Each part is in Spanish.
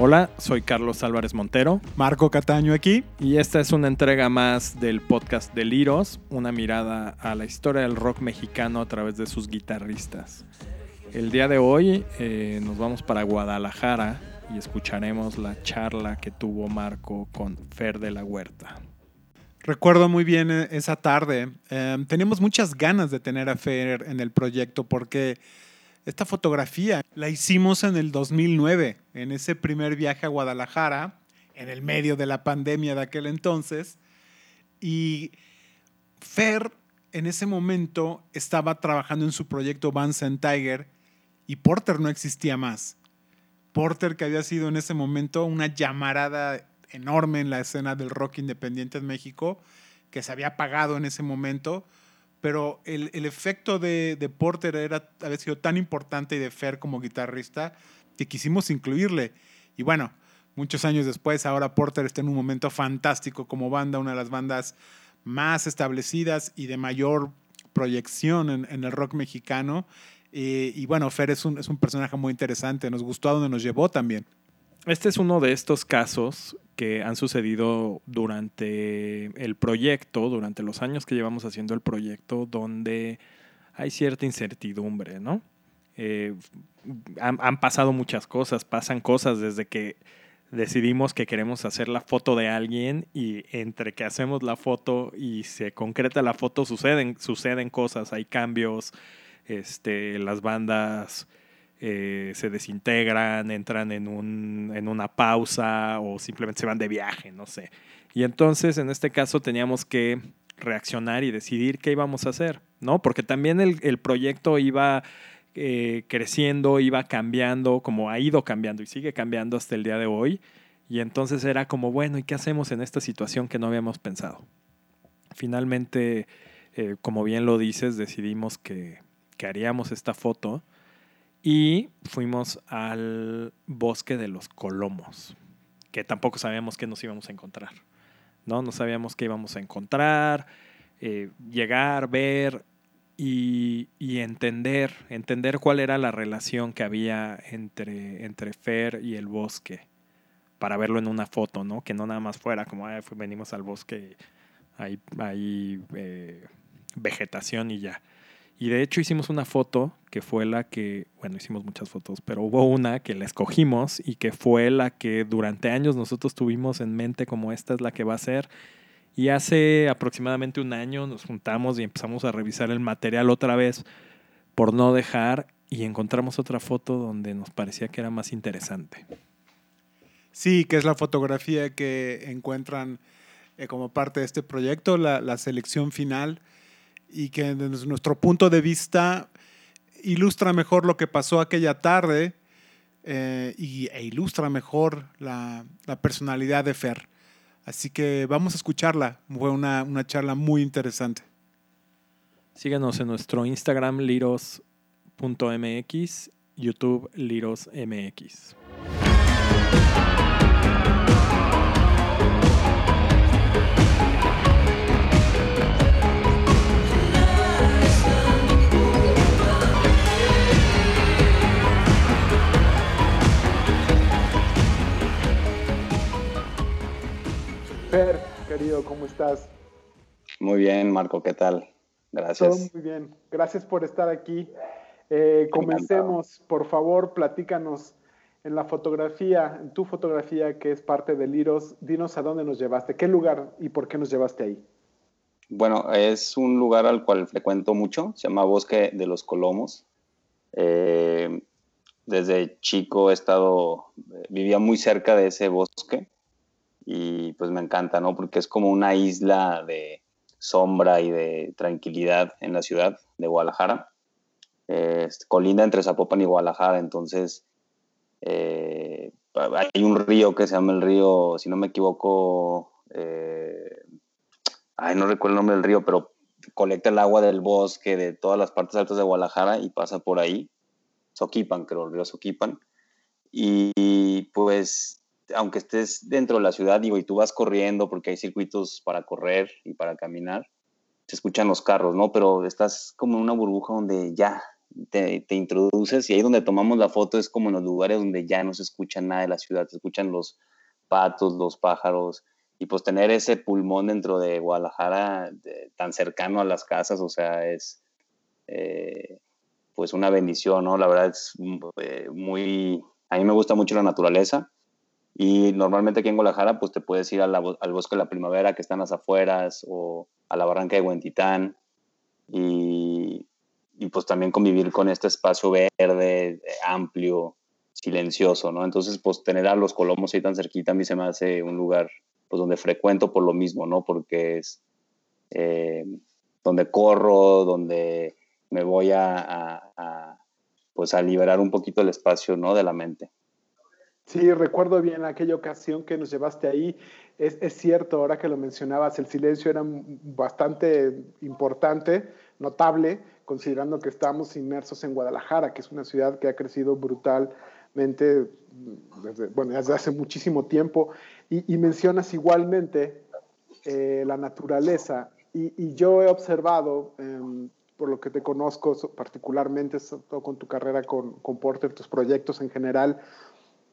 Hola, soy Carlos Álvarez Montero. Marco Cataño aquí. Y esta es una entrega más del podcast de Liros, una mirada a la historia del rock mexicano a través de sus guitarristas. El día de hoy eh, nos vamos para Guadalajara y escucharemos la charla que tuvo Marco con Fer de la Huerta. Recuerdo muy bien eh, esa tarde. Em, teníamos muchas ganas de tener a Fer en el proyecto porque esta fotografía la hicimos en el 2009, en ese primer viaje a Guadalajara, en el medio de la pandemia de aquel entonces. Y Fer en ese momento estaba trabajando en su proyecto Vance and Tiger y Porter no existía más. Porter, que había sido en ese momento una llamarada enorme en la escena del rock independiente en México, que se había apagado en ese momento, pero el, el efecto de, de, Porter era, había sido tan importante y de Fer como guitarrista que quisimos incluirle. Y bueno, muchos años después, ahora Porter está en un momento fantástico como banda, una de las bandas más establecidas y de mayor proyección en, el rock mexicano. Y, y, bueno, Fer es un, es un personaje muy interesante, nos gustó a donde nos llevó también. Este es uno de estos casos que han sucedido durante el proyecto, durante los años que llevamos haciendo el proyecto, donde hay cierta incertidumbre, ¿no? Eh, han, pasado muchas cosas, pasan cosas desde que decidimos que queremos hacer la foto de alguien y entre que hacemos la foto y se concreta la foto suceden, suceden cosas, hay cambios, este, las bandas eh, se desintegran, entran en, un, en una pausa o simplemente se van de viaje, no sé. Y entonces en este caso teníamos que reaccionar y decidir qué íbamos a hacer, ¿no? Porque también el, el proyecto iba eh, creciendo, iba cambiando, como ha ido cambiando y sigue cambiando hasta el día de hoy. Y entonces era como, bueno, ¿y qué hacemos en esta situación que no habíamos pensado? Finalmente, eh, como bien lo dices, decidimos que, que haríamos esta foto y fuimos al bosque de los Colomos, que tampoco sabíamos qué nos íbamos a encontrar. No, no sabíamos qué íbamos a encontrar, eh, llegar, ver y, y, entender, entender cuál era la relación que había entre, entre Fer y el bosque, para verlo en una foto, ¿no? Que no nada más fuera como, venimos al bosque, hay, hay eh, vegetación y ya. Y de hecho hicimos una foto que fue la que, bueno, hicimos muchas fotos, pero hubo una que la escogimos y que fue la que durante años nosotros tuvimos en mente como esta es la que va a ser. Y hace aproximadamente un año nos juntamos y empezamos a revisar el material otra vez por no dejar y encontramos otra foto donde nos parecía que era más interesante. Sí, que es la fotografía que encuentran eh, como parte de este proyecto, la, la selección final y que desde nuestro punto de vista ilustra mejor lo que pasó aquella tarde eh, y, e ilustra mejor la, la, personalidad de Fer. Así que vamos a escucharla. Fue una, una charla muy interesante. Síguenos en nuestro Instagram liros.mx, YouTube lirosmx. Muy bien, Marco, ¿qué tal? Gracias. Todo muy bien. Gracias por estar aquí. Eh, comencemos, por favor, platícanos en la fotografía, en tu fotografía que es parte de Liros, dinos a dónde nos llevaste, qué lugar y por qué nos llevaste ahí. Bueno, es un lugar al cual frecuento mucho, se llama Bosque de los Colomos. Eh, desde chico he estado, vivía muy cerca de ese bosque y pues me encanta, ¿no? Porque es como una isla de sombra y de tranquilidad en la ciudad de Guadalajara. Eh, colinda entre Zapopan y Guadalajara, entonces eh, hay un río que se llama el río, si no me equivoco, eh, ay, no recuerdo el nombre del río, pero colecta el agua del bosque de todas las partes altas de Guadalajara y pasa por ahí. Soquipan, creo, el río Soquipan. Y pues aunque estés dentro de la ciudad, digo, y tú vas corriendo porque hay circuitos para correr y para caminar, se escuchan los carros, ¿no? Pero estás como en una burbuja donde ya, te, te, introduces y ahí donde tomamos la foto es como en los lugares donde ya no se escucha nada de la ciudad, se escuchan los patos, los pájaros, y pues tener ese pulmón dentro de Guadalajara tan cercano a las casas, o sea, es eh, pues una bendición, ¿no? La verdad es eh, muy, a mí me gusta mucho la naturaleza y normalmente aquí en Guadalajara pues te puedes ir al bosque de la primavera que están las afueras o a la barranca de Huentitán y, pues también convivir con este espacio verde, amplio, silencioso, ¿no? Entonces pues tener a los Colomos ahí tan cerquita a mí se me hace un lugar pues donde frecuento por lo mismo, ¿no? Porque es eh, donde corro, donde me voy a, pues a liberar un poquito el espacio, ¿no? De la mente. Sí, recuerdo bien aquella ocasión que nos llevaste ahí. Es, cierto, ahora que lo mencionabas, el silencio era bastante importante, notable, considerando que estamos inmersos en Guadalajara, que es una ciudad que ha crecido brutalmente desde, bueno, desde hace muchísimo tiempo. Y, mencionas igualmente eh, la naturaleza. Y, yo he observado, em, por lo que te conozco particularmente, con tu carrera con, con, Porter, tus proyectos en general,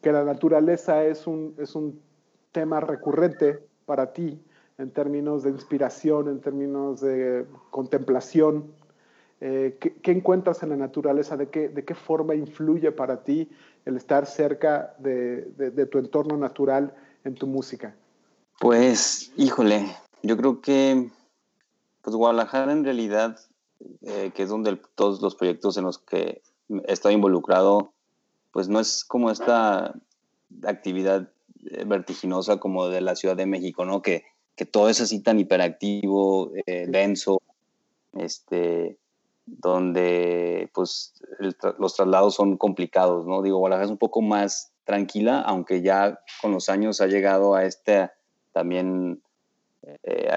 que la naturaleza es un, es un tema recurrente para ti en términos de inspiración, en términos de contemplación. Eh, ¿qué, encuentras en la naturaleza? ¿De qué, ¿De qué forma influye para ti el estar cerca de, de, de tu entorno natural en tu música? Pues, híjole, yo creo que pues Guadalajara en realidad, eh, que es donde todos los proyectos en los que he estado involucrado, pues no es como esta actividad eh, vertiginosa como de la Ciudad de México, ¿no? Que, que todo es así tan hiperactivo, eh, denso, este, donde pues los traslados son complicados, ¿no? Digo, Guadalajara es un poco más tranquila, aunque ya con los años ha llegado a este también, eh,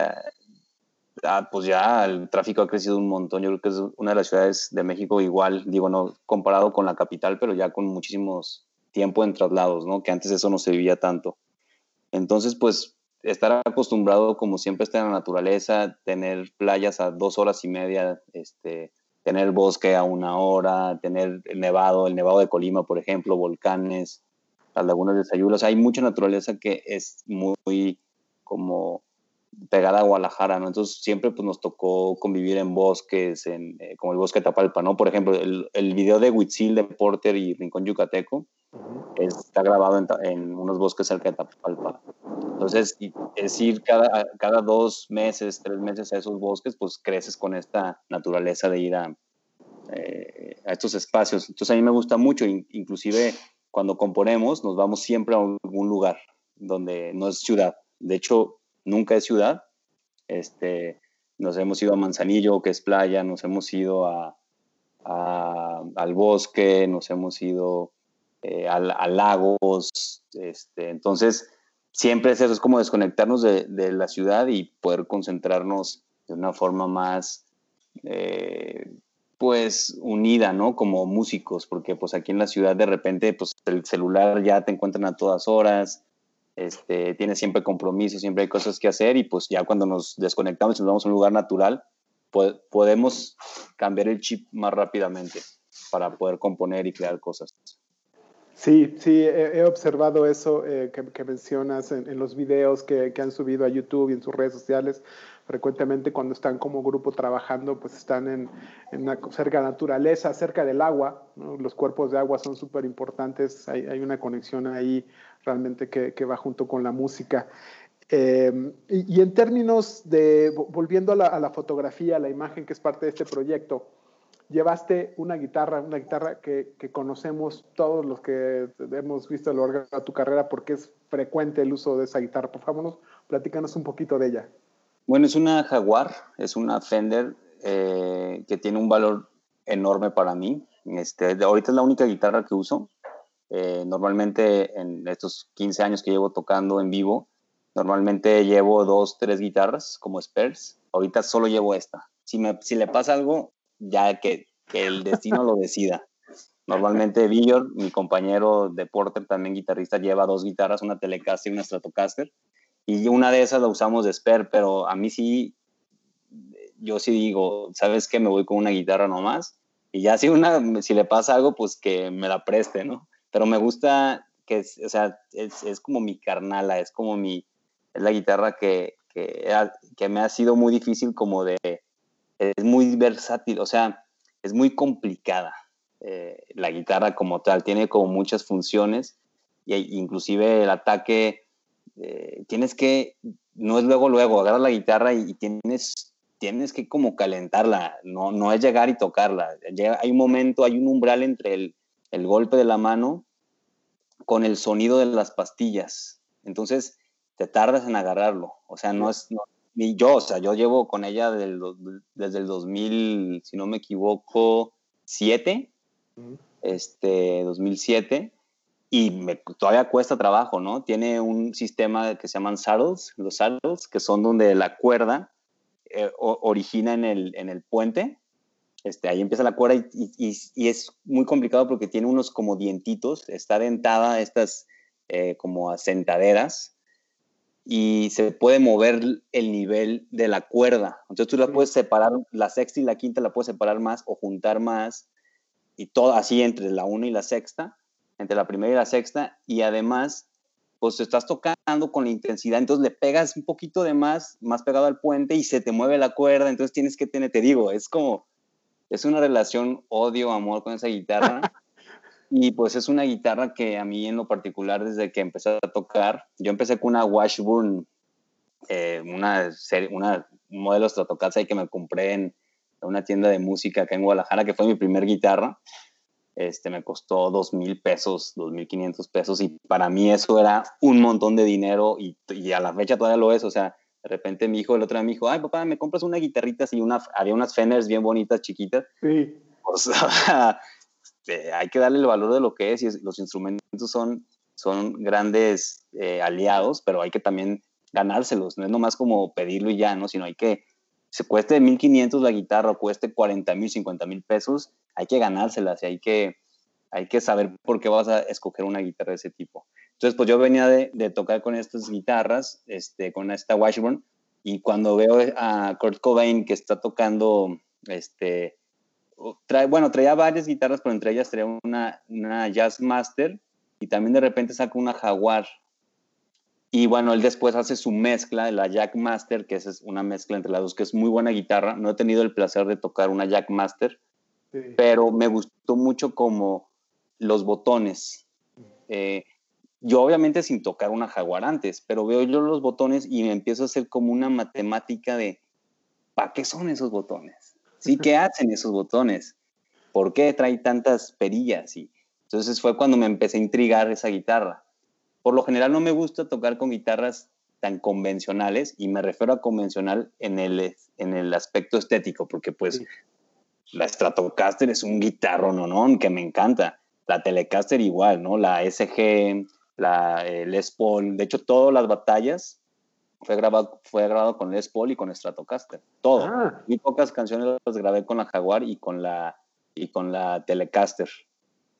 pues ya el tráfico ha crecido un montón. Yo creo que es una de las ciudades de México igual, digo, no comparado con la capital, pero ya con muchísimos tiempo en traslados, ¿no? Que antes eso no se vivía tanto. Entonces, pues estar acostumbrado como siempre estar en la naturaleza, tener playas a dos horas y media, este, tener bosque a una hora, tener el nevado, el nevado de Colima, por ejemplo, volcanes, las lagunas de Sayula. hay mucha naturaleza que es muy como pegada a Guadalajara, ¿no? Entonces siempre pues, nos tocó convivir en bosques, en, eh, como el bosque de Tapalpa, ¿no? Por ejemplo, el, el video de Huitzil, de Porter y Rincón Yucateco está grabado en, unos bosques cerca de Tapalpa. Entonces, es ir cada, cada dos meses, tres meses a esos bosques, pues creces con esta naturaleza de ir a, eh, a estos espacios. Entonces a mí me gusta mucho, inclusive cuando componemos, nos vamos siempre a algún lugar donde no es ciudad. De hecho, nunca es ciudad. Este, nos hemos ido a Manzanillo, que es playa, nos hemos ido a, al bosque, nos hemos ido eh, a, lagos. Este, entonces, siempre es eso, es como desconectarnos de, la ciudad y poder concentrarnos de una forma más eh, pues unida, ¿no? Como músicos, porque pues aquí en la ciudad de repente pues el celular ya te encuentran a todas horas, este, tienes siempre compromisos, siempre hay cosas que hacer y pues ya cuando nos desconectamos y nos vamos a un lugar natural, podemos cambiar el chip más rápidamente para poder componer y crear cosas. Sí, sí, he, observado eso eh, que, mencionas en, en los videos que, que, han subido a YouTube y en sus redes sociales frecuentemente cuando están como grupo trabajando, pues están en, cerca de la naturaleza, cerca del agua. Los cuerpos de agua son súper importantes, hay, hay, una conexión ahí realmente que, que va junto con la música. Eh, y, en términos de, volviendo a la, a la, fotografía, a la imagen que es parte de este proyecto, llevaste una guitarra, una guitarra que, que conocemos todos los que hemos visto a lo largo de tu carrera porque es frecuente el uso de esa guitarra. Por favor, platícanos un poquito de ella. Bueno, es una Jaguar, es una Fender eh, que tiene un valor enorme para mí. Este, ahorita es la única guitarra que uso. Eh, normalmente en estos 15 años que llevo tocando en vivo, normalmente llevo dos, tres guitarras como spares. Ahorita solo llevo esta. Si, me, si le pasa algo, ya que, que el destino lo decida. Normalmente Villor, mi compañero de Porter, también guitarrista, lleva dos guitarras, una Telecaster y una Stratocaster y una de esas la usamos de spare, pero a mí sí, yo sí digo, ¿sabes qué? Me voy con una guitarra nomás Y ya si, una, si le pasa algo, pues que me la preste, ¿no? Pero me gusta que, es, o sea, es, es como mi carnala, es como mi, es la guitarra que, que, que me ha sido muy difícil como de, es muy versátil, o sea, es muy complicada. Eh, la guitarra como tal tiene como muchas funciones y inclusive el ataque eh, tienes que no es luego luego agarras la guitarra y, tienes tienes que como calentarla no no es llegar y tocarla hay un momento hay un umbral entre el, el golpe de la mano con el sonido de las pastillas. Entonces te tardas en agarrarlo. O sea no es ni yo, o sea, yo llevo con ella desde el 2000, si no me equivoco, 7, este, 2007, y me, todavía cuesta trabajo, ¿no? Tiene un sistema que se llaman saddles, los saddles, que son donde la cuerda eh, origina en el, en el puente, este, ahí empieza la cuerda y, y, es muy complicado porque tiene unos como dientitos, está dentada estas eh, como asentaderas, y se puede mover el nivel de la cuerda. Entonces tú la puedes separar, la sexta y la quinta la puedes separar más o juntar más y todo así entre la una y la sexta, entre la primera y la sexta y además pues estás tocando con la intensidad, entonces le pegas un poquito de más, más pegado al puente y se te mueve la cuerda, entonces tienes que tener, te digo, es como, es una relación odio-amor con esa guitarra. Y pues es una guitarra que a mí en lo particular desde que empecé a tocar, yo empecé con una Washburn, eh, una, serie, una un modelo Stratocaster que me compré en una tienda de música acá en Guadalajara, que fue mi primer guitarra. Este, me costó dos mil pesos, dos mil quinientos pesos, y para mí eso era un montón de dinero, y, y, a la fecha todavía lo es, o sea, de repente mi hijo, el otro día me dijo, ay papá, ¿me compras una guitarrita así, una, había unas Fenders bien bonitas, chiquitas? Sí. Sea, este, hay que darle el valor de lo que es y los instrumentos son, son grandes eh, aliados, pero hay que también ganárselos, no es nomás como pedirlo y ya, ¿no? Sino hay que, se cueste 1.500 la guitarra o cueste 40 mil, 50 mil pesos, hay que ganárselas y hay que, hay que saber por qué vas a escoger una guitarra de ese tipo. Entonces, pues yo venía de, de tocar con estas guitarras, este, con esta Washburn, y cuando veo a Kurt Cobain que está tocando este, bueno, traía varias guitarras, pero entre ellas traía una, una Jazz Master y también de repente saca una Jaguar. Y bueno, él después hace su mezcla, la Jack Master, que es una mezcla entre las dos, que es muy buena guitarra. No he tenido el placer de tocar una Jack Master, pero me gustó mucho como los botones. Eh, yo obviamente sin tocar una Jaguar antes, pero veo yo los botones y me empiezo a hacer como una matemática de, ¿para qué son esos botones? ¿Sí? ¿Qué hacen esos botones? ¿Por qué trae tantas perillas? Y entonces fue cuando me empecé a intrigar esa guitarra. Por lo general no me gusta tocar con guitarras tan convencionales y me refiero a convencional en el, en el aspecto estético, porque pues la Stratocaster es un guitarro, ¿no? ¿no? Que me encanta. La Telecaster igual, ¿no? La SG, la eh, Les Paul. De hecho, todas las batallas fue grabado, fue grabado con Les Paul y con Stratocaster. Todo. Ah. Muy pocas canciones las grabé con la Jaguar y con la, y con la Telecaster.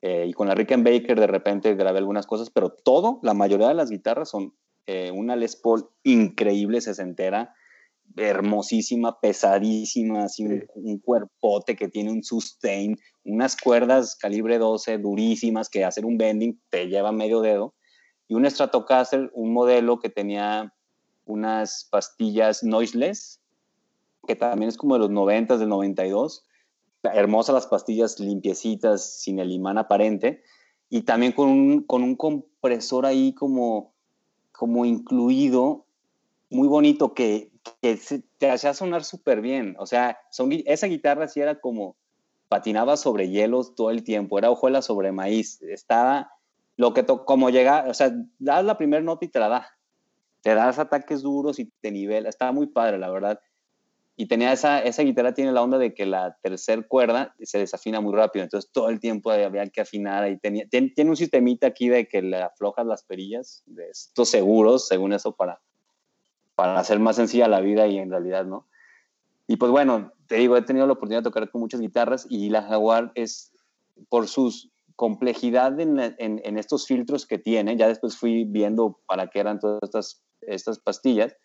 Eh, y con la Rickenbacker de repente grabé algunas cosas, pero todo, la mayoría de las guitarras son eh, una Les Paul increíble, sesentera, hermosísima, pesadísima, así un, un, cuerpote que tiene un sustain, unas cuerdas calibre 12 durísimas que hacer un bending te lleva medio dedo, y un Stratocaster, un modelo que tenía unas pastillas noiseless, que también es como de los 90, del 92. Hermosas las pastillas limpiecitas, sin el imán aparente. Y también con un, con un compresor ahí como, como incluido, muy bonito, que, que te hacía sonar súper bien. O sea, son, esa guitarra sí era como patinaba sobre hielos todo el tiempo, era hojuela sobre maíz. Estaba lo que, como llega, o sea, das la primera nota y te la da te das ataques duros y te nivela. Estaba muy padre, la verdad. Y tenía esa, esa guitarra tiene la onda de que la tercera cuerda se desafina muy rápido, entonces todo el tiempo había que afinar. Ahí tenía, tiene, un sistemita aquí de que le aflojas las perillas, de estos seguros, según eso, para, para hacer más sencilla la vida y en realidad no. Y pues bueno, te digo, he tenido la oportunidad de tocar con muchas guitarras y la Jaguar es, por sus complejidad en, estos filtros que tiene, ya después fui viendo para qué eran todas estas pastillas,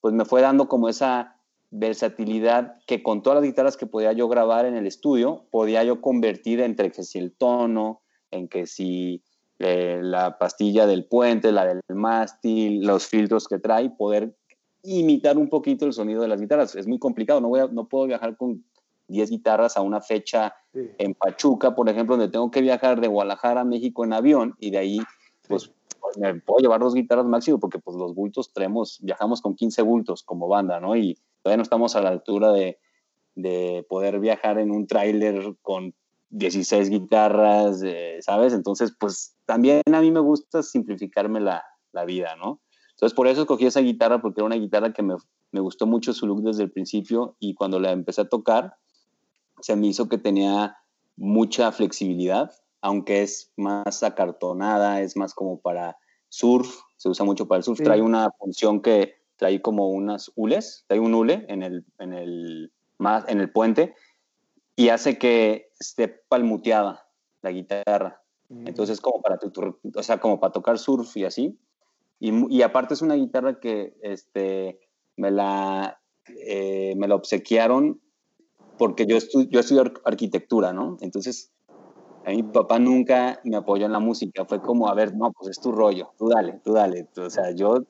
pues me fue dando como esa versatilidad que con todas las guitarras que podía yo grabar en el estudio, podía yo convertir entre que si el tono, en que si eh, la pastilla del puente, la del mástil, los filtros que trae, poder imitar un poquito el sonido de las guitarras. Es muy complicado, no puedo viajar con 10 guitarras a una fecha en Pachuca, por ejemplo, donde tengo que viajar de Guadalajara a México en avión y de ahí, pues, me puedo llevar dos guitarras máximo porque pues los bultos traemos, viajamos con 15 bultos como banda, ¿no? Y todavía no estamos a la altura de, de poder viajar en un tráiler con 16 guitarras, eh, ¿sabes? Entonces, pues también a mí me gusta simplificarme la, la, vida, ¿no? Entonces, por eso escogí esa guitarra, porque era una guitarra que me, me gustó mucho su look desde el principio y cuando la empecé a tocar, se me hizo que tenía mucha flexibilidad, aunque es más acartonada, es más como para surf, se usa mucho para el surf. Trae una función que trae como unas hules, trae un hule en el, en el, más, en el puente y hace que esté palmuteada la guitarra. Mm. Entonces, como para, o sea, como para tocar surf y así. Y, y aparte es una guitarra que este, me, la, eh, me la obsequiaron porque yo, estu yo estudio arquitectura, ¿no? Entonces, a mi papá nunca me apoyó en la música. Fue como, a ver, no, pues es tu rollo, tú dale, tú dale. O sea, yo,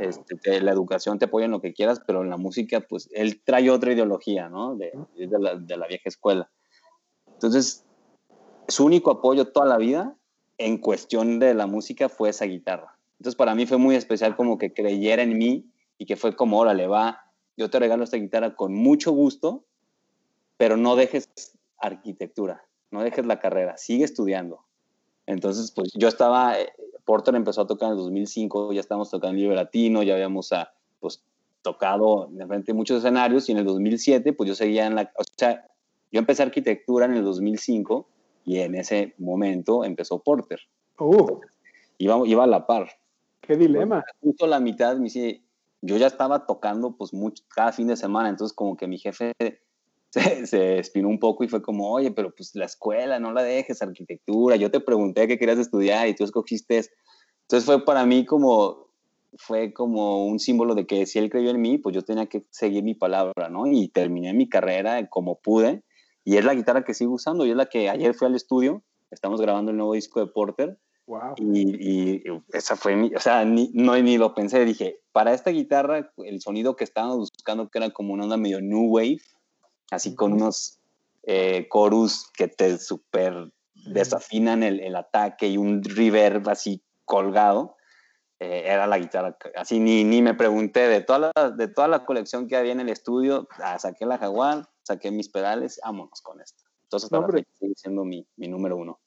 este, la educación te apoya en lo que quieras, pero en la música, pues él trae otra ideología, ¿no? De, de, la, de la vieja escuela. Entonces, su único apoyo toda la vida en cuestión de la música fue esa guitarra. Entonces, para mí fue muy especial como que creyera en mí y que fue como, órale, va, yo te regalo esta guitarra con mucho gusto, pero no dejes arquitectura, no dejes la carrera, sigue estudiando. Entonces, pues yo estaba, eh, Porter empezó a tocar en el 2005, ya estábamos tocando Libre Latino, ya habíamos a, ah, pues, tocado de frente muchos escenarios y en el 2007, pues yo seguía en la, o sea, yo empecé arquitectura en el 2005 y en ese momento empezó Porter. Uh. Iba, iba a la par. Qué dilema. Justo la mitad me dice, yo ya estaba tocando pues mucho, cada fin de semana, entonces como que mi jefe se, se, espinó un poco y fue como, oye, pero pues la escuela, no la dejes, arquitectura, yo te pregunté qué querías estudiar y tú escogiste. Entonces fue para mí como, fue como un símbolo de que si él creyó en mí, pues yo tenía que seguir mi palabra, ¿no? Y terminé mi carrera como pude. Y es la guitarra que sigo usando y es la que ayer fui al estudio, estamos grabando el nuevo disco de Porter. Wow. Y, y, esa fue mi, o sea, ni, no, ni lo pensé, dije, para esta guitarra, el sonido que estábamos buscando, que era como una onda medio new wave, así con unos eh, chorus que te super desafinan el, el, ataque y un reverb así colgado. Eh, era la guitarra, así ni, ni me pregunté, de toda, la, de toda la colección que había en el estudio, ah, saqué la Jaguar, saqué mis pedales, vámonos con esto. Entonces, no, sigue siendo mi, mi número uno.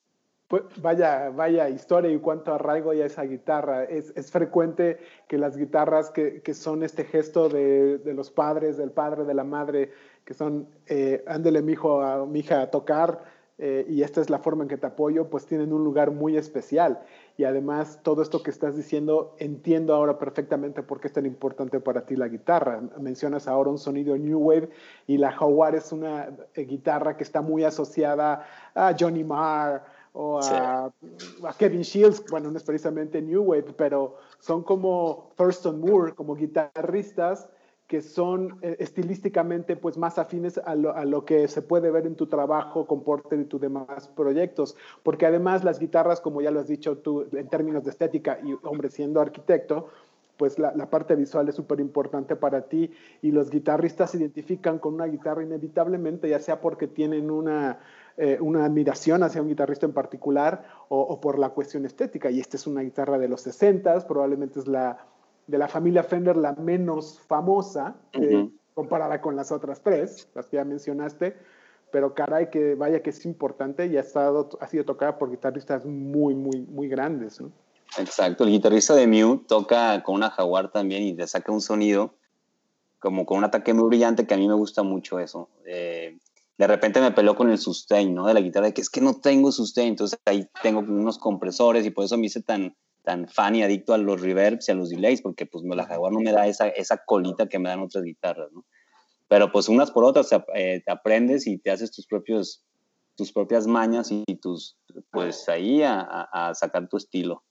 Pues vaya, vaya historia y cuánto arraigo ya esa guitarra. Es, es frecuente que las guitarras que, que son este gesto de, de, los padres, del padre, de la madre, que son, eh, ándele mi hijo, a mi hija a tocar, eh, y esta es la forma en que te apoyo, pues tienen un lugar muy especial. Y además, todo esto que estás diciendo, entiendo ahora perfectamente por qué es tan importante para ti la guitarra. Mencionas ahora un sonido New Wave y la Jaguar es una eh, guitarra que está muy asociada a Johnny Marr o a, sí. a, Kevin Shields, bueno, no es precisamente New Wave, pero son como Thurston Moore, como guitarristas que son eh, estilísticamente pues más afines a lo, a lo, que se puede ver en tu trabajo con Porter y tus demás proyectos, porque además las guitarras, como ya lo has dicho tú en términos de estética y hombre siendo arquitecto, pues la, la parte visual es súper importante para ti y los guitarristas se identifican con una guitarra inevitablemente, ya sea porque tienen una, eh, una admiración hacia un guitarrista en particular o, o, por la cuestión estética. Y esta es una guitarra de los 60, probablemente es la de la familia Fender la menos famosa, uh -huh. comparada con las otras tres, las que ya mencionaste, pero caray, que vaya que es importante y ha, estado, ha sido tocada por guitarristas muy, muy, muy grandes. ¿no? Exacto, el guitarrista de Mew toca con una Jaguar también y le saca un sonido como con un ataque muy brillante que a mí me gusta mucho eso. Eh, de repente me peleó con el sustain, ¿no? De la guitarra, que es que no tengo sustain, entonces ahí tengo unos compresores y por eso me hice tan, tan fan y adicto a los reverbs y a los delays, porque pues la Jaguar no me da esa, esa colita que me dan otras guitarras, ¿no? Pero pues unas por otras eh, te aprendes y te haces tus propios tus propias mañas y tus, pues ahí a, a, sacar tu estilo.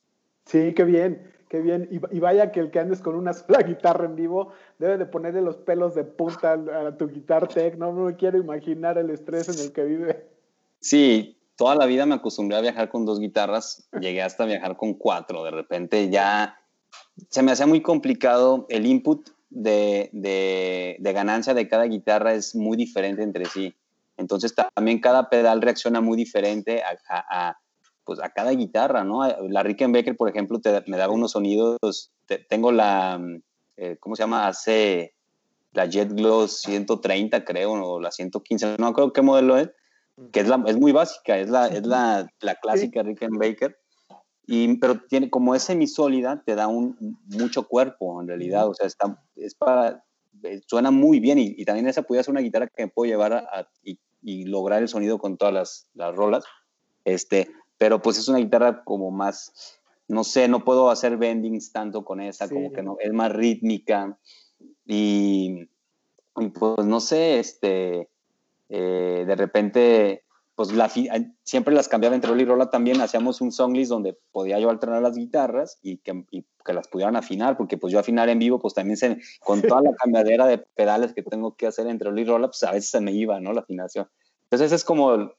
Sí, qué bien, qué bien. Y, vaya que el que andes con una sola guitarra en vivo debe de ponerle los pelos de punta a, tu guitar tech. No me quiero imaginar el estrés en el que vive. Sí, toda la vida me acostumbré a viajar con dos guitarras. Llegué hasta viajar con cuatro. De repente ya se me hacía muy complicado el input de, de, ganancia de cada guitarra es muy diferente entre sí. Entonces también cada pedal reacciona muy diferente a, pues, a cada guitarra, ¿no? La Rickenbacker, por ejemplo, me daba unos sonidos, tengo la, eh, ¿cómo se llama? Hace la Jet Glow 130, creo, o la 115, no creo qué modelo es, que es, la, es muy básica, es la, es la, la clásica Rickenbacker. Y, pero tiene, como es semisólida, te da un, mucho cuerpo en realidad, o sea, está, es para, eh, suena muy bien y, también esa puede ser una guitarra que me puedo llevar a, y, y, lograr el sonido con todas las, las rolas. Este, pero pues es una guitarra como más, no sé, no puedo hacer bendings tanto con esa, como que no, es más rítmica y, y pues no sé, este, eh, de repente, pues la, siempre las cambiaba entre rola y rola también, hacíamos un songlist donde podía yo alternar las guitarras y que, que, las pudieran afinar, porque pues yo afinar en vivo, pues también se, con toda la cambiadera de pedales que tengo que hacer entre rola y rola, pues a veces se me iba, ¿no? La afinación. Entonces ese es como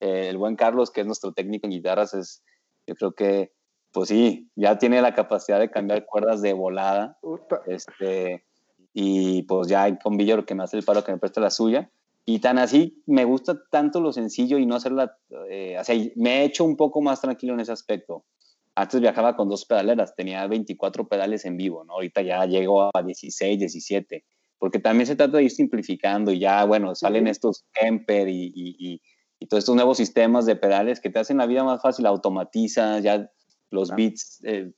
eh, el buen Carlos, que es nuestro técnico en guitarras, es, yo creo que, pues sí, ya tiene la capacidad de cambiar cuerdas de volada. Este, y pues ya hay con Villor que me hace el paro que me presta la suya. Y tan así, me gusta tanto lo sencillo y no hacerla, eh, o sea, me he hecho un poco más tranquilo en ese aspecto. Antes viajaba con dos pedaleras, tenía 24 pedales en vivo, ¿no? Ahorita ya llego a 16, 17, porque también se trata de ir simplificando y ya, bueno, salen estos Kemper y, y todos estos nuevos sistemas de pedales que te hacen la vida más fácil, automatizas, ya los beats, eh,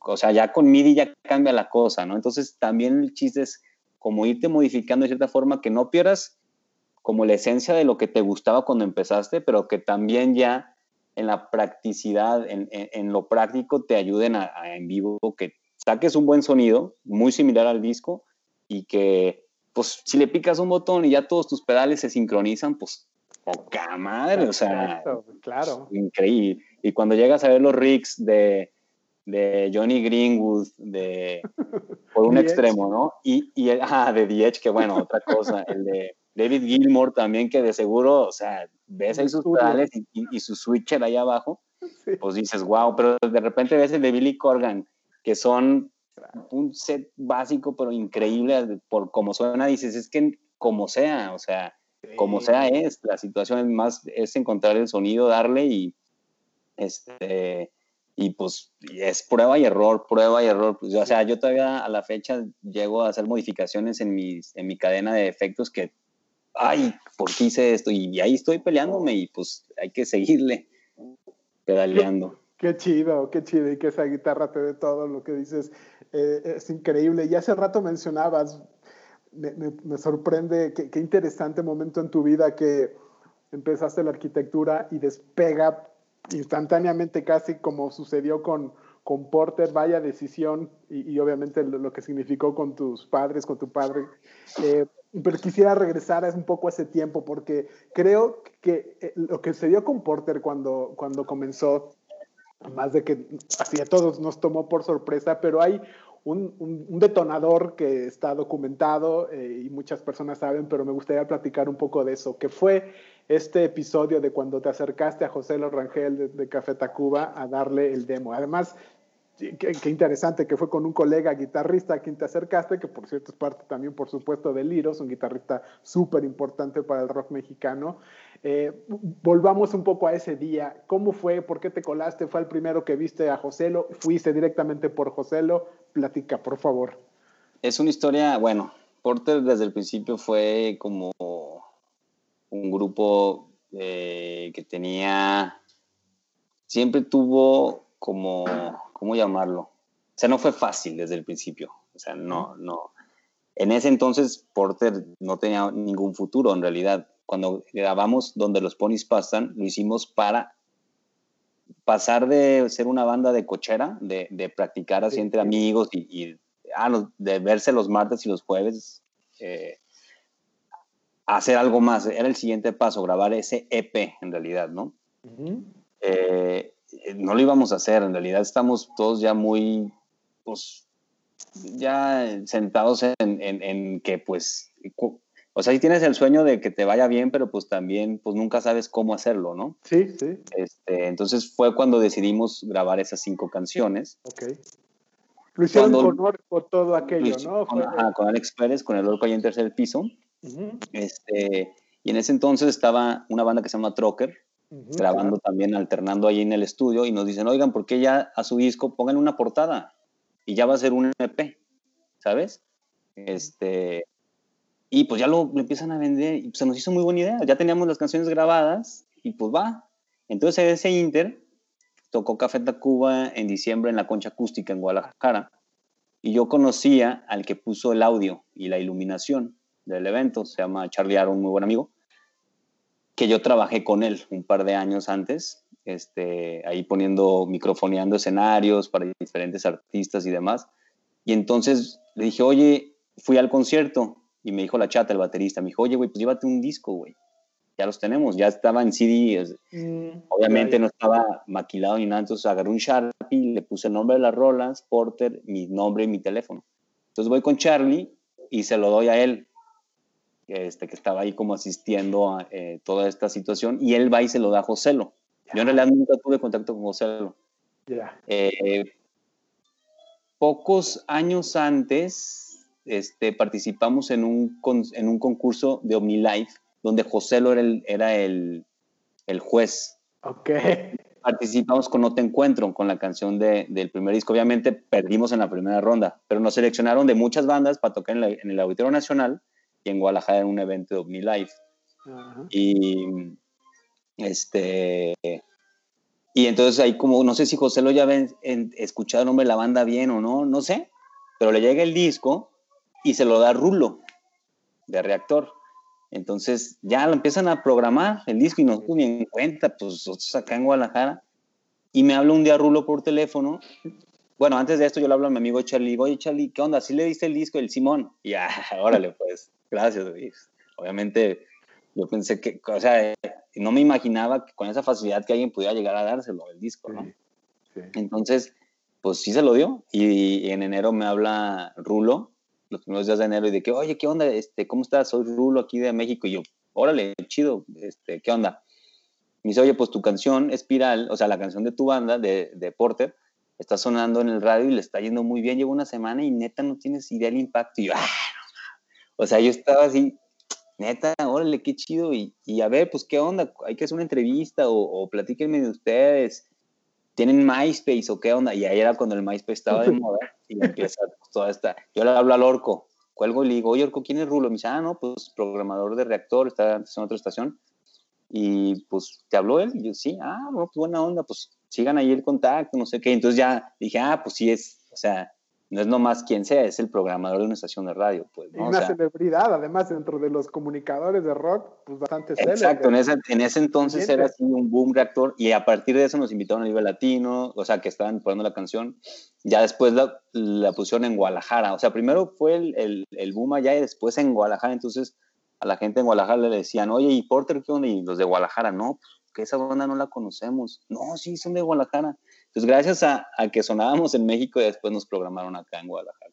o sea, ya con MIDI ya cambia la cosa, ¿no? Entonces también el chiste es como irte modificando de cierta forma que no pierdas como la esencia de lo que te gustaba cuando empezaste, pero que también ya en la practicidad, en, en, lo práctico, te ayuden a, en vivo, que saques un buen sonido, muy similar al disco, y que, pues, si le picas un botón y ya todos tus pedales se sincronizan, pues poca madre, o sea, claro. increíble. Y cuando llegas a ver los rigs de, de Johnny Greenwood, de, por un extremo, ¿no? Y, y el, ah, de The que bueno, otra cosa, el de David Gilmour también, que de seguro, o sea, ves ahí sus pedales y, su switcher ahí abajo, pues dices, wow, pero de repente ves el de Billy Corgan, que son un set básico, pero increíble por cómo suena, dices, es que como sea, o sea, como sea es, la situación es más, es encontrar el sonido, darle y, este, y pues es prueba y error, prueba y error. Pues, o sea, yo todavía a la fecha llego a hacer modificaciones en, mis, en mi cadena de efectos que, ay, ¿por qué hice esto? Y, ahí estoy peleándome y pues hay que seguirle pedaleando. Qué, chido, qué chido y que esa guitarra te dé todo lo que dices. Eh, es increíble. Y hace rato mencionabas me, sorprende, qué interesante momento en tu vida que empezaste la arquitectura y despega instantáneamente casi como sucedió con, con Porter, vaya decisión y, obviamente lo, que significó con tus padres, con tu padre. Eh, pero quisiera regresar un poco a ese tiempo porque creo que eh, lo que sucedió con Porter cuando, cuando comenzó, más de que así a todos nos tomó por sorpresa, pero hay un, detonador que está documentado eh, y muchas personas saben, pero me gustaría platicar un poco de eso, que fue este episodio de cuando te acercaste a José Lorangel de, de Café Tacuba a darle el demo. Además, Qué, interesante que fue con un colega guitarrista a quien te acercaste, que por cierto es parte también, por supuesto, de Liros, un guitarrista súper importante para el rock mexicano. Eh, volvamos un poco a ese día. ¿Cómo fue? ¿Por qué te colaste? ¿Fue el primero que viste a Joselo? ¿Fuiste directamente por Joselo? Platica, por favor. Es una historia, bueno, Porter desde el principio fue como un grupo eh, que tenía, siempre tuvo como ¿cómo llamarlo? O sea, no fue fácil desde el principio. O sea, no, no. En ese entonces Porter no tenía ningún futuro en realidad. Cuando grabamos Donde los ponis pasan, lo hicimos para pasar de ser una banda de cochera, de, de practicar así entre amigos y, ah, de verse los martes y los jueves, eh, hacer algo más. Era el siguiente paso, grabar ese EP en realidad, ¿no? eh, no lo íbamos a hacer. En realidad estamos todos ya muy, pues, ya sentados en, en, que, pues, o sea, si tienes el sueño de que te vaya bien, pero pues también, pues nunca sabes cómo hacerlo, ¿no? Sí, sí. Este, entonces fue cuando decidimos grabar esas cinco canciones. Ok. Lo hicieron con Orco todo aquello, ¿no? Con, con, Alex Pérez, con el Orco ahí en tercer piso. este, y en ese entonces estaba una banda que se llama Trocker, grabando también, alternando ahí en el estudio, y nos dicen, oigan, ¿por qué ya a su disco pongan una portada? Y ya va a ser un EP, ¿sabes? Este, y pues ya lo, empiezan a vender, y se nos hizo muy buena idea, ya teníamos las canciones grabadas, y pues va. Entonces ese Inter tocó Café Tacuba en diciembre en la Concha Acústica en Guadalajara, y yo conocía al que puso el audio y la iluminación del evento, se llama Charlie Aaron, muy buen amigo, que yo trabajé con él un par de años antes, este, ahí poniendo, microfoneando escenarios para diferentes artistas y demás. Y entonces le dije, oye, fui al concierto y me dijo la chata, el baterista, me dijo, oye, güey, pues llévate un disco, güey. Ya los tenemos, ya estaba en CD, mm, obviamente no estaba maquilado ni nada, entonces agarré un Sharpie, le puse el nombre de las rolas, Porter, mi nombre y mi teléfono. Entonces voy con Charlie y se lo doy a él este, que estaba ahí como asistiendo a eh, toda esta situación, y él va y se lo da a Joselo. Yo en realidad nunca tuve contacto con Joselo. Eh, pocos años antes este, participamos en un, en un concurso de OmniLife, donde Joselo era el, era el, el juez. Ok. Participamos con No Te Encuentro, con la canción de, del primer disco. Obviamente perdimos en la primera ronda, pero nos seleccionaron de muchas bandas para tocar en, en el Auditorio Nacional y en Guadalajara en un evento de OmniLife. Y este y entonces ahí como, no sé si José lo ya había escuchado el nombre de la banda bien o no, no sé, pero le llega el disco y se lo da Rulo de Reactor. Entonces ya lo empiezan a programar el disco y no ni en cuenta, pues nosotros acá en Guadalajara. Y me habla un día Rulo por teléfono. Bueno, antes de esto yo le hablo a mi amigo Charlie. Digo, oye Charlie, ¿qué onda? ¿Sí le diste el disco el Simón? Y ya, órale, pues. Gracias, Obviamente, yo pensé que, o sea, no me imaginaba que con esa facilidad que alguien pudiera llegar a dárselo, el disco, ¿no? Entonces, pues sí se lo dio. Y, en enero me habla Rulo, los primeros días de enero, y de que, oye, ¿qué onda? Este, ¿Cómo estás? Soy Rulo aquí de México. Y yo, órale, chido, este, ¿qué onda? Me dice, oye, pues tu canción Espiral, o sea, la canción de tu banda, de, de Porter, está sonando en el radio y le está yendo muy bien. Llevo una semana y neta no tienes idea del impacto. Y yo, ah, o sea, yo estaba así, neta, órale, qué chido. Y, y a ver, pues, ¿qué onda? Hay que hacer una entrevista o, o platíquenme de ustedes. ¿Tienen MySpace o qué onda? Y ahí era cuando el MySpace estaba de moda y empieza toda esta. Yo le hablo al Orco, cuelgo y le digo, oye, Orco, ¿quién es Rulo? Me dice, ah, no, pues programador de reactor, está en otra estación. Y pues, ¿te habló él? Y yo, sí, ah, pues buena onda, pues sigan ahí el contacto, no sé qué. Entonces ya dije, ah, pues sí es, o sea, no es nomás quien sea, es el programador de una estación de radio. Pues, una celebridad, además, dentro de los comunicadores de rock, pues bastante Exacto, en ese, en ese entonces era así un boom reactor y a partir de eso nos invitaron a nivel latino, o sea, que estaban poniendo la canción. Ya después la, la pusieron en Guadalajara, o sea, primero fue el, el, el, boom allá y después en Guadalajara, entonces a la gente en Guadalajara le decían, oye, ¿y Porter qué onda? Y los de Guadalajara, no, que esa banda no la conocemos. No, sí, son de Guadalajara. Entonces, gracias a, que sonábamos en México y después nos programaron acá en Guadalajara.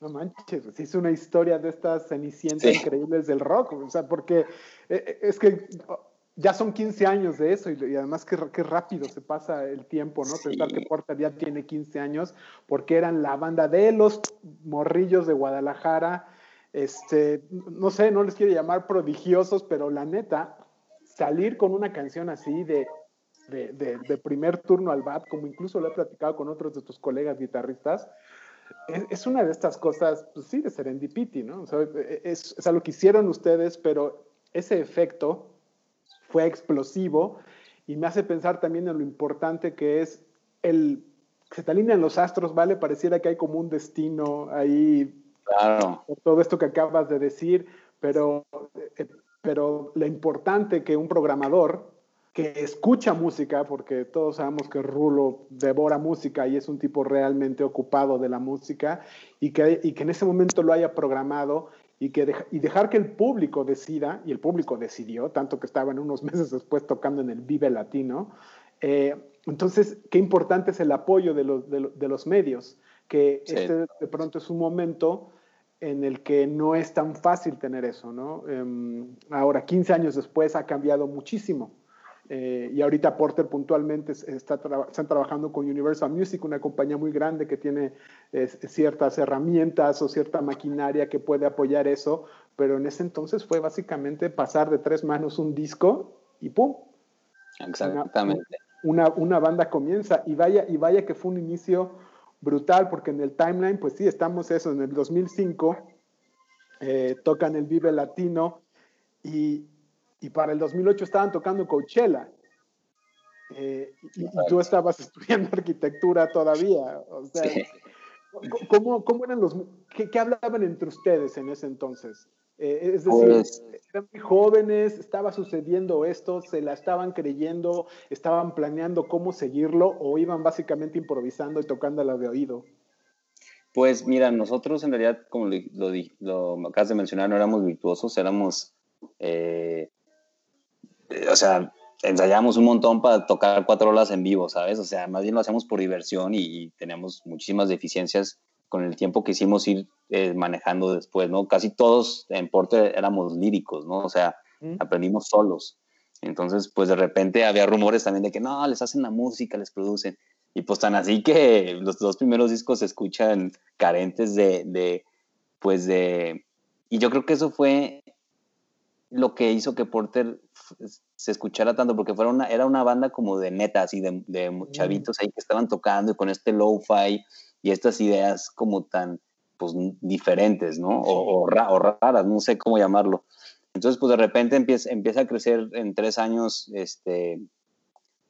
No manches, pues es una historia de estas cenicientas increíbles del rock, o sea, porque eh, eh, es que ya son 15 años de eso y, además qué, rápido se pasa el tiempo, ¿no? Pensar que Porter ya tiene 15 años porque eran la banda de los morrillos de Guadalajara, este, no sé, no les quiero llamar prodigiosos, pero la neta, salir con una canción así de de, primer turno al bat, como incluso lo he platicado con otros de tus colegas guitarristas, es, una de estas cosas, pues sí, de serendipity, ¿no? es, es algo que hicieron ustedes, pero ese efecto fue explosivo y me hace pensar también en lo importante que es el se te alinean los astros, ¿vale? Pareciera que hay como un destino ahí claro. todo esto que acabas de decir, pero, eh, pero lo importante que un programador que escucha música, porque todos sabemos que Rulo devora música y es un tipo realmente ocupado de la música, y que, y que en ese momento lo haya programado y, que y dejar que el público decida, y el público decidió, tanto que estaban unos meses después tocando en el Vive Latino, eh, entonces, qué importante es el apoyo de los, de, los medios, que este de pronto es un momento en el que no es tan fácil tener eso, ¿no? Em, ahora, 15 años después ha cambiado muchísimo. Eh, y ahorita Porter puntualmente está están trabajando con Universal Music, una compañía muy grande que tiene ciertas herramientas o cierta maquinaria que puede apoyar eso, pero en ese entonces fue básicamente pasar de tres manos un disco y ¡pum! Exactamente. Una, una, banda comienza y vaya, y vaya que fue un inicio brutal, porque en el timeline, pues sí, estamos eso, en el 2005, eh, tocan el Vive Latino y, y, para el 2008 estaban tocando Coachella. Eh, y, tú estabas estudiando arquitectura todavía. O sea, ¿cómo, ¿cómo, eran los... Qué, ¿Qué hablaban entre ustedes en ese entonces? Eh, es decir, pues eran muy jóvenes, estaba sucediendo esto, se la estaban creyendo, estaban planeando cómo seguirlo o iban básicamente improvisando y tocándola de oído. Pues mira, nosotros en realidad, como lo, lo, acabas de mencionar, no éramos virtuosos, éramos, eh, o sea, ensayábamos un montón para tocar cuatro horas en vivo, ¿sabes? O sea, más bien lo hacíamos por diversión y, y teníamos muchísimas deficiencias con el tiempo que hicimos ir eh, manejando después, ¿no? Casi todos en Porte éramos líricos, ¿no? O sea, aprendimos solos. Entonces, pues de repente había rumores también de que no, les hacen la música, les producen. Y pues tan así que los dos primeros discos se escuchan carentes de, de pues de... Y yo creo que eso fue lo que hizo que Porter se escuchara tanto, porque fuera una, era una banda como de netas y de, de chavitos ahí que estaban tocando y con este lo-fi y estas ideas como tan pues, diferentes, ¿no? O, raras, no sé cómo llamarlo. Entonces, pues de repente empieza, empieza a crecer en tres años, este,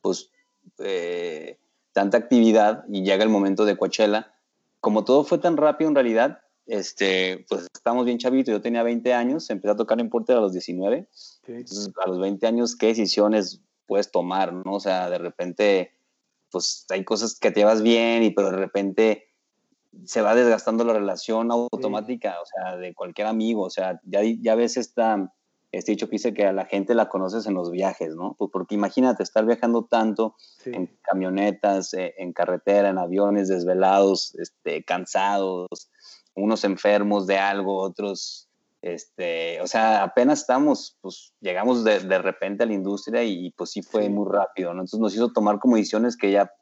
pues, eh, tanta actividad y llega el momento de Coachella. Como todo fue tan rápido en realidad, este, pues estamos bien chavitos, yo tenía 20 años, empecé a tocar en Porter a los 19, entonces a los 20 años, ¿qué decisiones puedes tomar, no? O sea, de repente, pues hay cosas que te llevas bien, y pero de repente se va desgastando la relación automática, o sea, de cualquier amigo, o sea, ya, ya ves esta, este dicho que dice que a la gente la conoces en los viajes, ¿no? Pues porque imagínate estar viajando tanto en camionetas, eh, en carretera, en aviones, desvelados, este, cansados, unos enfermos de algo, otros, este, o sea, apenas estamos, pues llegamos de, de repente a la industria y, pues sí fue muy rápido, ¿no? Entonces nos hizo tomar como decisiones que ya,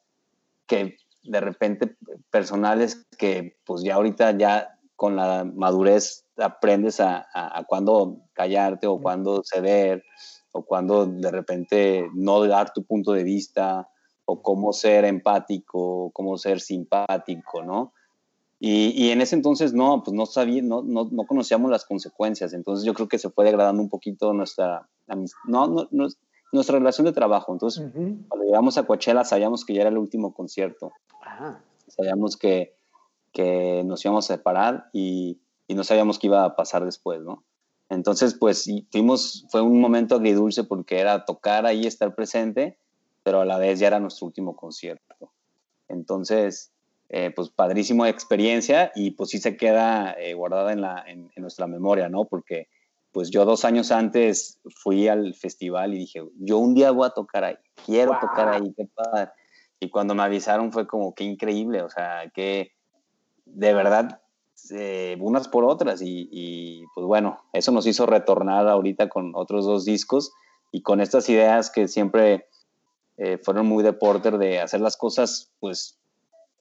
que de repente personales que pues ya ahorita ya con la madurez aprendes a, a, cuándo callarte o cuándo ceder o cuándo de repente no dar tu punto de vista o cómo ser empático, cómo ser simpático, ¿no? Y, y, en ese entonces no, pues no sabía, no, no, no, conocíamos las consecuencias, entonces yo creo que se fue degradando un poquito nuestra, no, no, no, nuestra relación de trabajo. Entonces, cuando llegamos a Coachella sabíamos que ya era el último concierto. Sabíamos que, que, nos íbamos a separar y, y, no sabíamos qué iba a pasar después, ¿no? Entonces, pues tuvimos, fue un momento agridulce porque era tocar ahí, estar presente, pero a la vez ya era nuestro último concierto. Entonces, eh, pues padrísimo experiencia y pues sí se queda eh, guardada en, la, en, en, nuestra memoria, ¿no? Porque pues yo dos años antes fui al festival y dije, yo un día voy a tocar ahí, quiero tocar ahí, qué padre. Y cuando me avisaron fue como, qué increíble, o sea, que de verdad, eh, unas por otras. Y, pues bueno, eso nos hizo retornar ahorita con otros dos discos y con estas ideas que siempre eh, fueron muy de Porter de hacer las cosas, pues,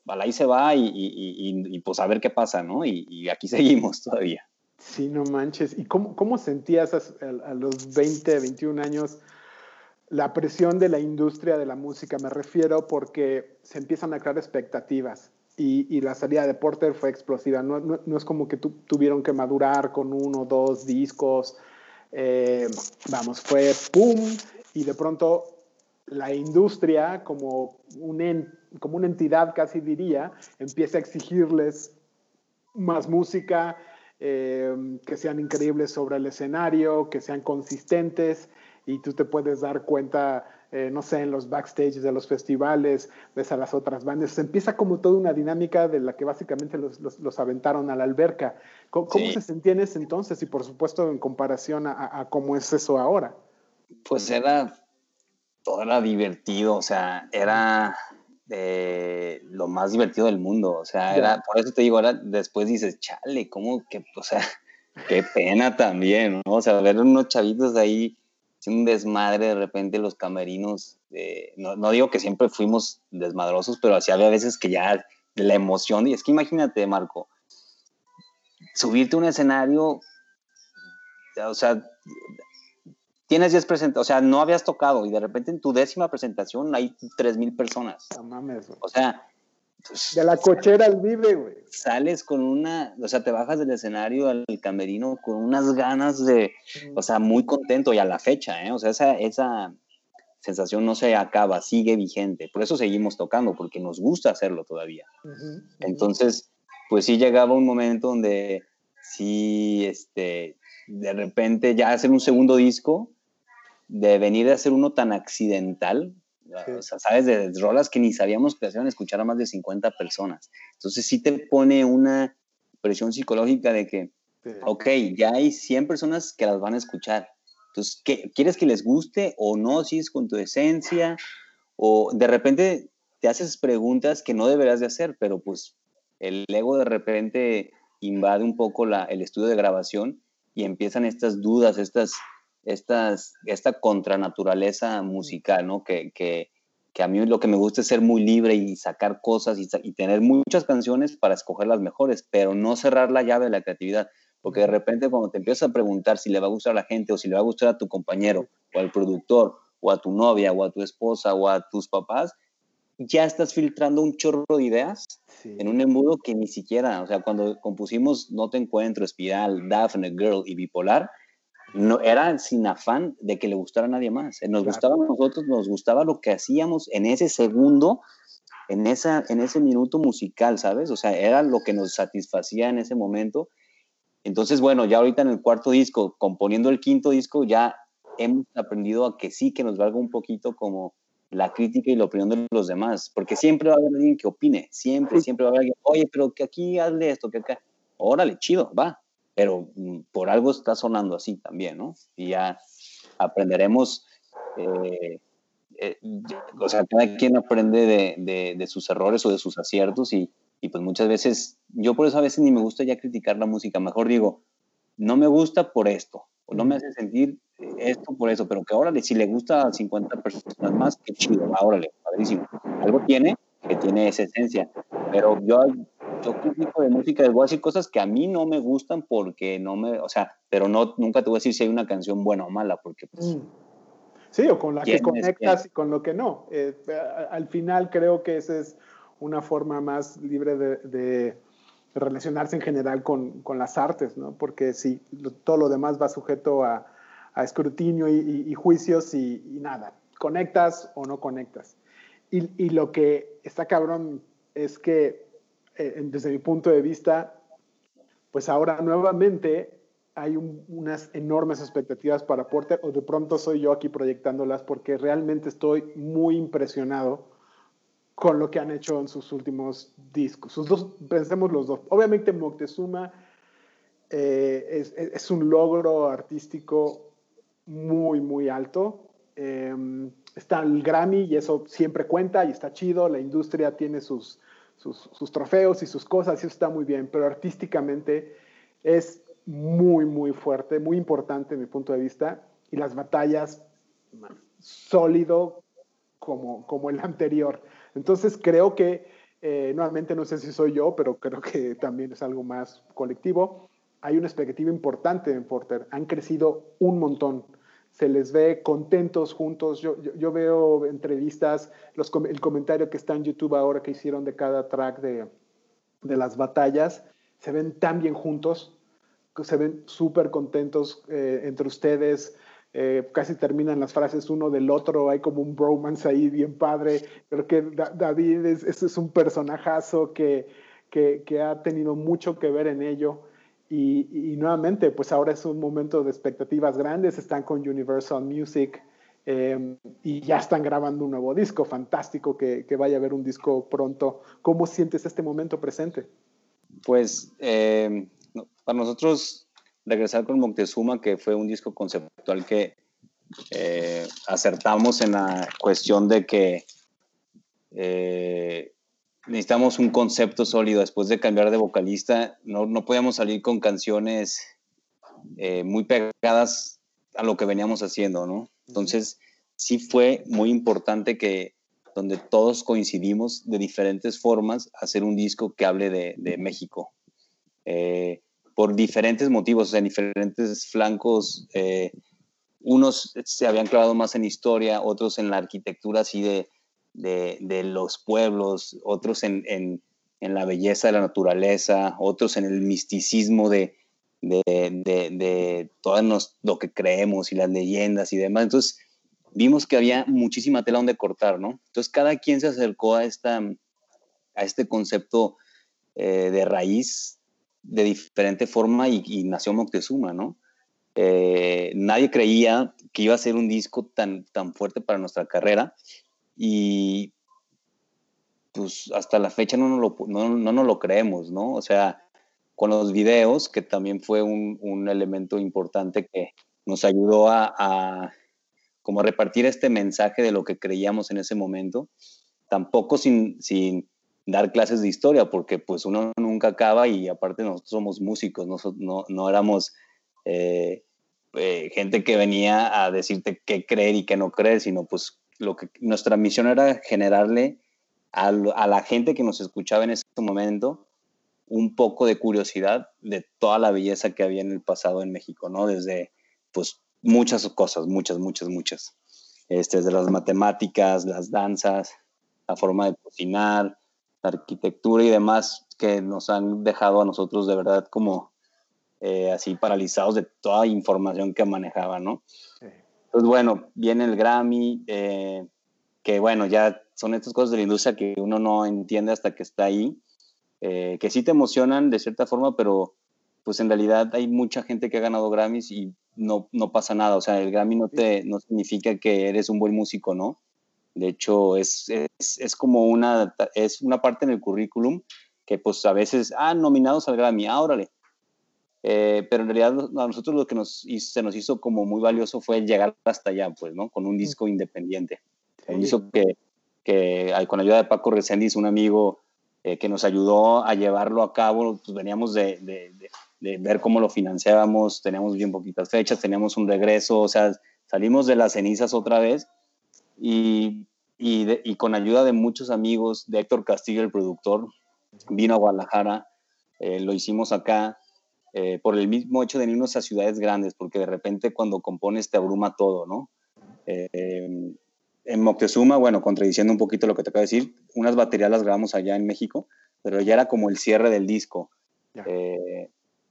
ahí se va y, y, pues a ver qué pasa, ¿no? y aquí seguimos todavía. Sí, no manches. ¿Y cómo, cómo sentías a, los 20, 21 años la presión de la industria de la música? Me refiero porque se empiezan a crear expectativas y, y la salida de Porter fue explosiva. No, no, es como que tu, tuvieron que madurar con uno o dos discos. Eh, vamos, fue ¡pum! Y de pronto la industria, como, un como una entidad casi diría, empieza a exigirles más música, Em, que sean increíbles sobre el escenario, que sean consistentes y tú te puedes dar cuenta, eh, no sé, en los backstage de los festivales, ves a las otras bandas, se empieza como toda una dinámica de la que básicamente los, los, aventaron a la alberca. ¿Cómo, se sentía en ese entonces y por supuesto en comparación a, a, cómo es eso ahora? Pues era, todo era divertido, o sea, era eh, lo más divertido del mundo, o sea, era, por eso te digo, ahora después dices, chale, ¿cómo que, o sea, qué pena también, ¿no? O sea, ver unos chavitos ahí, un desmadre de repente los camerinos, eh, no, no, digo que siempre fuimos desmadrosos, pero así había veces que ya la emoción, y es que imagínate, Marco, subirte a un escenario, o sea, tienes 10 presentaciones, o sea, no habías tocado y de repente en tu décima presentación hay 3.000 personas. No mames, O sea... De la cochera al vive, güey. Sales con una, o sea, te bajas del escenario al camerino con unas ganas de, o sea, muy contento y a la fecha, ¿eh? O sea, esa, esa sensación no se acaba, sigue vigente. Por eso seguimos tocando, porque nos gusta hacerlo todavía. Entonces, pues sí llegaba un momento donde sí, este, de repente ya hacer un segundo disco, de venir a hacer uno tan accidental, o sea, sabes, de rolas que ni sabíamos que hacían escuchar a más de 50 personas. Entonces sí te pone una presión psicológica de que, ok, ya hay 100 personas que las van a escuchar. Entonces, ¿qué, ¿quieres que les guste o no? Si es con tu esencia, o de repente te haces preguntas que no deberás de hacer, pero pues el ego de repente invade un poco la, el estudio de grabación y empiezan estas dudas, estas estas, esta contranaturaleza musical, ¿no? Que, que, que, a mí lo que me gusta es ser muy libre y sacar cosas y, y, tener muchas canciones para escoger las mejores, pero no cerrar la llave de la creatividad. Porque de repente cuando te empiezas a preguntar si le va a gustar a la gente o si le va a gustar a tu compañero o al productor o a tu novia o a tu esposa o a tus papás, ya estás filtrando un chorro de ideas en un embudo que ni siquiera, o sea, cuando compusimos No te encuentro, Espiral, Daphne, Girl y Bipolar, no, era sin afán de que le gustara a nadie más. Nos gustaba a nosotros, nos gustaba lo que hacíamos en ese segundo, en, esa, en ese minuto musical, ¿sabes? O sea, era lo que nos satisfacía en ese momento. Entonces, bueno, ya ahorita en el cuarto disco, componiendo el quinto disco, ya hemos aprendido a que sí, que nos valga un poquito como la crítica y la opinión de los demás, porque siempre va a haber alguien que opine, siempre, siempre va a haber alguien, oye, pero que aquí hazle esto, que acá, órale, chido, va, pero mm, por algo está sonando así también, ¿no? Y ya aprenderemos, eh, eh, o sea, cada quien aprende de, de, sus errores o de sus aciertos y, y, pues muchas veces, yo por eso a veces ni me gusta ya criticar la música, mejor digo, no me gusta por esto, o no me hace sentir esto por eso, pero que órale, si le gusta a 50 personas más, qué chido, órale, padrísimo. Algo tiene que tiene esa esencia, pero yo yo critico de música, les voy a decir cosas que a mí no me gustan porque no me, o sea, pero no, nunca te voy a decir si hay una canción buena o mala, porque pues... Mm. Sí, o con la que conectas y con lo que no. Eh, al final creo que esa es una forma más libre de, relacionarse en general con, con, las artes, ¿no? Porque si todo lo demás va sujeto a, a escrutinio y, juicios y, y, nada, conectas o no conectas. Y, y, lo que está cabrón es que eh, desde mi punto de vista, pues ahora nuevamente hay unas enormes expectativas para Porter, o de pronto soy yo aquí proyectándolas, porque realmente estoy muy impresionado con lo que han hecho en sus últimos discos. Sus dos, pensemos los dos. Obviamente Moctezuma eh, es, es, un logro artístico muy, muy alto. Eh, está el Grammy y eso siempre cuenta y está chido. La industria tiene sus, sus, trofeos y sus cosas, y eso está muy bien, pero artísticamente es muy, muy fuerte, muy importante en mi punto de vista, y las batallas sólido como, como el anterior. Entonces creo que, eh, nuevamente no sé si soy yo, pero creo que también es algo más colectivo. Hay una expectativa importante en Porter, han crecido un montón se les ve contentos juntos. Yo, yo, veo entrevistas, los, el comentario que está en YouTube ahora que hicieron de cada track de, de las batallas, se ven tan bien juntos, se ven súper contentos eh, entre ustedes. Eh, casi terminan las frases uno del otro, hay como un bromance ahí bien padre. Creo que David es, es, un personajazo que, que, que ha tenido mucho que ver en ello. Y, nuevamente, pues ahora es un momento de expectativas grandes, están con Universal Music em, y ya están grabando un nuevo disco, fantástico que, que, vaya a haber un disco pronto. ¿Cómo sientes este momento presente? Pues em, para nosotros regresar con Moctezuma, que fue un disco conceptual que eh, acertamos en la cuestión de que eh, necesitamos un concepto sólido. Después de cambiar de vocalista, no, no podíamos salir con canciones eh, muy pegadas a lo que veníamos haciendo, ¿no? Entonces, sí fue muy importante que donde todos coincidimos de diferentes formas, hacer un disco que hable de, México. Eh, por diferentes motivos, o sea, en diferentes flancos. Eh, unos se habían clavado más en historia, otros en la arquitectura así de, de, los pueblos, otros en, en, en, la belleza de la naturaleza, otros en el misticismo de, de, todo lo que creemos y las leyendas y demás. Entonces, vimos que había muchísima tela donde cortar, ¿no? Entonces, cada quien se acercó a, esta, a este concepto eh, de raíz de diferente forma y, nació Moctezuma, ¿no? Eh, nadie creía que iba a ser un disco tan, tan fuerte para nuestra carrera y pues hasta la fecha no nos lo, no, no lo creemos, ¿no? O sea, con los videos, que también fue un, un elemento importante que nos ayudó a, a, como repartir este mensaje de lo que creíamos en ese momento, tampoco sin, sin dar clases de historia, porque pues uno nunca acaba y aparte nosotros somos músicos, no, no, no éramos eh, eh, gente que venía a decirte qué creer y qué no creer, sino pues lo que nuestra misión era generarle a, a la gente que nos escuchaba en ese momento un poco de curiosidad de toda la belleza que había en el pasado en México, ¿no? Desde, pues, muchas cosas, muchas, muchas, muchas. Este, desde las matemáticas, las danzas, la forma de cocinar, la arquitectura y demás que nos han dejado a nosotros de verdad como eh, así paralizados de toda información que manejaba, ¿no? Pues bueno, viene el Grammy, eh, que bueno, ya son estas cosas de la industria que uno no entiende hasta que está ahí, eh, que sí te emocionan de cierta forma, pero pues en realidad hay mucha gente que ha ganado Grammys y no, no pasa nada. O sea, el Grammy no, te, no significa que eres un buen músico, ¿no? De hecho, es, es, es, como una, es una parte en el currículum que pues a veces, ah, nominados al Grammy, ah, órale. Eh, pero en realidad a nosotros lo que nos se nos hizo como muy valioso fue llegar hasta allá, pues, ¿no? Con un disco independiente. Un disco que, que con ayuda de Paco Reséndiz, un amigo eh, que nos ayudó a llevarlo a cabo, pues veníamos de, de, de, ver cómo lo financiábamos, teníamos bien poquitas fechas, teníamos un regreso, o sea, salimos de las cenizas otra vez y, y, y con ayuda de muchos amigos, de Héctor Castillo, el productor, vino a Guadalajara, eh, lo hicimos acá, eh, por el mismo hecho de irnos a ciudades grandes, porque de repente cuando compones te abruma todo, ¿no? en Moctezuma, bueno, contradiciendo un poquito lo que te acabo de decir, unas baterías las grabamos allá en México, pero ya era como el cierre del disco. Eh,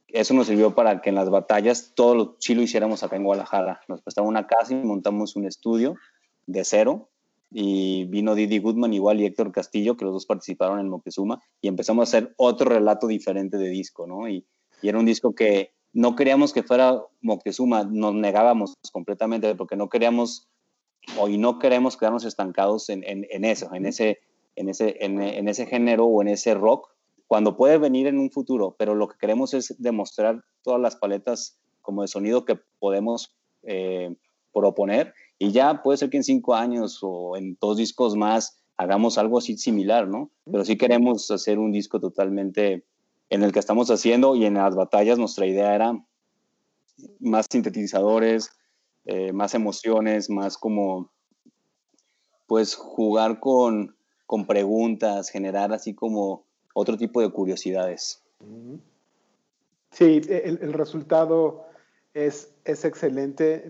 eso nos sirvió para que en las batallas todo lo, sí lo hiciéramos acá en Guadalajara. Nos prestamos una casa y montamos un estudio de cero y vino Didi Goodman igual y Héctor Castillo, que los dos participaron en Moctezuma, y empezamos a hacer otro relato diferente de disco, ¿no? Y, y era un disco que no queríamos que fuera Moctezuma, nos negábamos completamente porque no queríamos hoy no queremos quedarnos estancados en, en, eso, en ese, en, ese, en, ese género o en ese rock, cuando puede venir en un futuro, pero lo que queremos es demostrar todas las paletas como de sonido que podemos eh, proponer y ya puede ser que en cinco años o en dos discos más hagamos algo así similar, ¿no? Pero sí queremos hacer un disco totalmente en el que estamos haciendo y en las batallas nuestra idea era más sintetizadores, eh, más emociones, más como, pues jugar con, con preguntas, generar así como otro tipo de curiosidades. Sí, el, el resultado es, es excelente.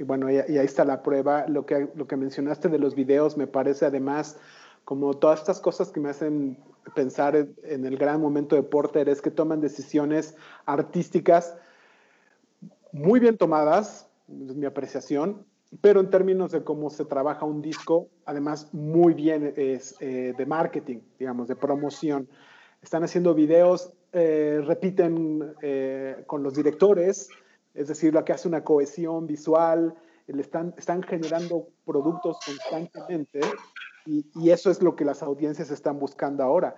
bueno, y, ahí está la prueba. Lo que, lo que mencionaste de los videos me parece además como todas estas cosas que me hacen pensar en el gran momento de Porter es que toman decisiones artísticas muy bien tomadas, es mi apreciación, pero en términos de cómo se trabaja un disco, además muy bien es, eh, de marketing, digamos, de promoción. Están haciendo videos, eh, repiten eh, con los directores, es decir, lo que hace una cohesión visual, están, están generando productos constantemente y, eso es lo que las audiencias están buscando ahora.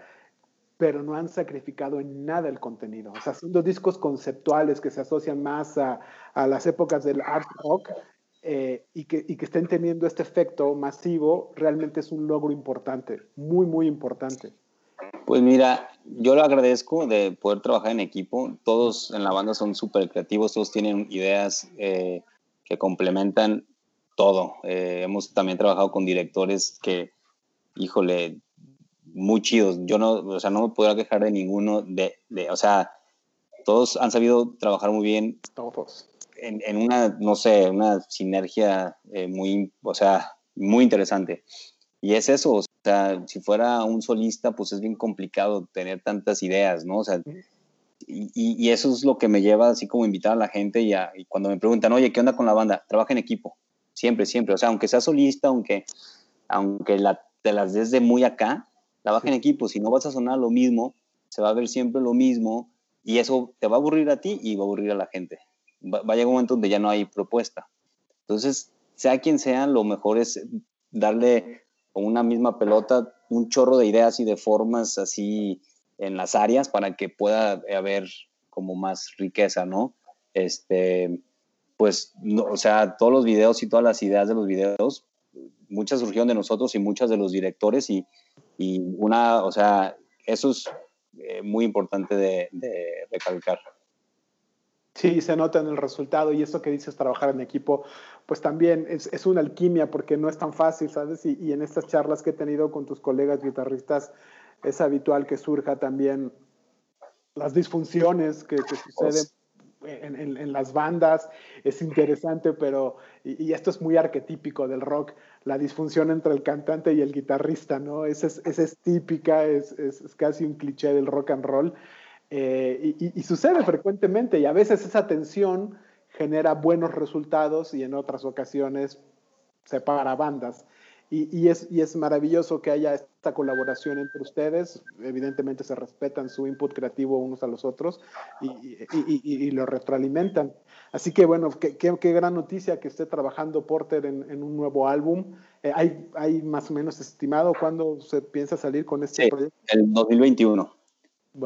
pero no han sacrificado en nada el contenido. O sea, dos discos conceptuales que se asocian más a, a las épocas del art rock eh, y, que, y, que, estén teniendo este efecto masivo, realmente es un logro importante, muy, muy importante. Pues mira, yo lo agradezco de poder trabajar en equipo. Todos en la banda son súper creativos, todos tienen ideas eh, que complementan todo. Eh, hemos también trabajado con directores que, híjole, muy chidos. Yo no, o sea, no me podría quejar de ninguno de, de o sea, todos han sabido trabajar muy bien. Todos. En, en una, no sé, una sinergia eh, muy, o sea, muy interesante. Y es eso, o sea, si fuera un solista, pues es bien complicado tener tantas ideas, ¿no? O sea, y, y eso es lo que me lleva así como invitar a la gente y, a, y cuando me preguntan, oye, ¿qué onda con la banda? Trabaja en equipo, siempre, siempre. O sea, aunque sea solista, aunque, aunque la, te las des de muy acá, trabaja en equipo. Si no vas a sonar lo mismo, se va a ver siempre lo mismo y eso te va a aburrir a ti y va a aburrir a la gente. Va, va a llegar un momento donde ya no hay propuesta. Entonces, sea quien sea, lo mejor es darle con una misma pelota un chorro de ideas y de formas así en las áreas para que pueda haber como más riqueza, ¿no? Este, pues, no, o sea, todos los videos y todas las ideas de los videos, muchas surgieron de nosotros y muchas de los directores y, y una, o sea, eso es eh, muy importante de, de recalcar. Sí, se nota en el resultado y eso que dices, trabajar en equipo, pues también es, es una alquimia porque no es tan fácil, ¿sabes? Y, y, en estas charlas que he tenido con tus colegas guitarristas, es habitual que surja también las disfunciones que, que suceden en, las bandas, es interesante, pero, y, esto es muy arquetípico del rock, la disfunción entre el cantante y el guitarrista, ¿no? Esa es, esa es típica, es, es, casi un cliché del rock and roll. Eh, y, sucede frecuentemente y a veces esa tensión genera buenos resultados y en otras ocasiones separa bandas. Y, y, es, y es maravilloso que haya esta colaboración entre ustedes. Evidentemente se respetan su input creativo unos a los otros y, y lo retroalimentan. Así que bueno, qué, qué, qué, gran noticia que esté trabajando Porter en, en un nuevo álbum. Eh, ¿hay, ¿hay, más o menos estimado cuándo se piensa salir con este sí, proyecto? El 2021.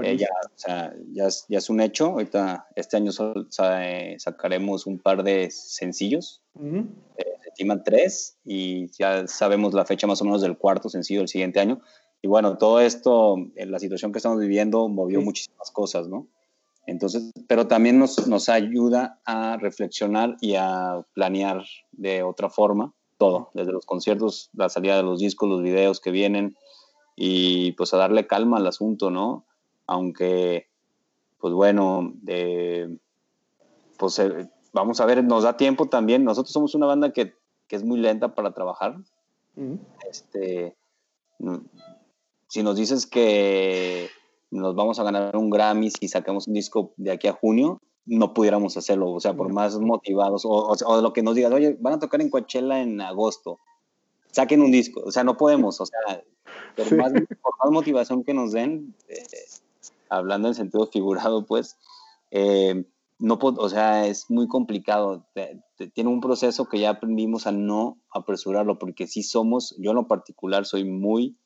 Eh, ya, o sea, ya, es, ya, es, un hecho. Ahorita, este año eh, sacaremos un par de sencillos. Uh -huh. eh, estiman tres y ya sabemos la fecha más o menos del cuarto sencillo del siguiente año. Y bueno, todo esto, en la situación que estamos viviendo, movió sí. muchísimas cosas, ¿no? Entonces, pero también nos, nos ayuda a reflexionar y a planear de otra forma todo, desde los conciertos, la salida de los discos, los videos que vienen y pues a darle calma al asunto, ¿no? aunque, pues bueno, eh, pues eh, vamos a ver, nos da tiempo también. Nosotros somos una banda que, que es muy lenta para trabajar. Uh -huh. Este, si nos dices que nos vamos a ganar un Grammy si sacamos un disco de aquí a junio, no pudiéramos hacerlo, o sea, por más motivados, o, o, o lo que nos digas, oye, van a tocar en Coachella en agosto, saquen un disco, o sea, no podemos, o sea, por, sí. más, por más motivación que nos den, eh, hablando en sentido figurado, pues, eh, no, o sea, es muy complicado. Tiene un proceso que ya aprendimos a no apresurarlo, porque sí somos, yo en lo particular soy muy,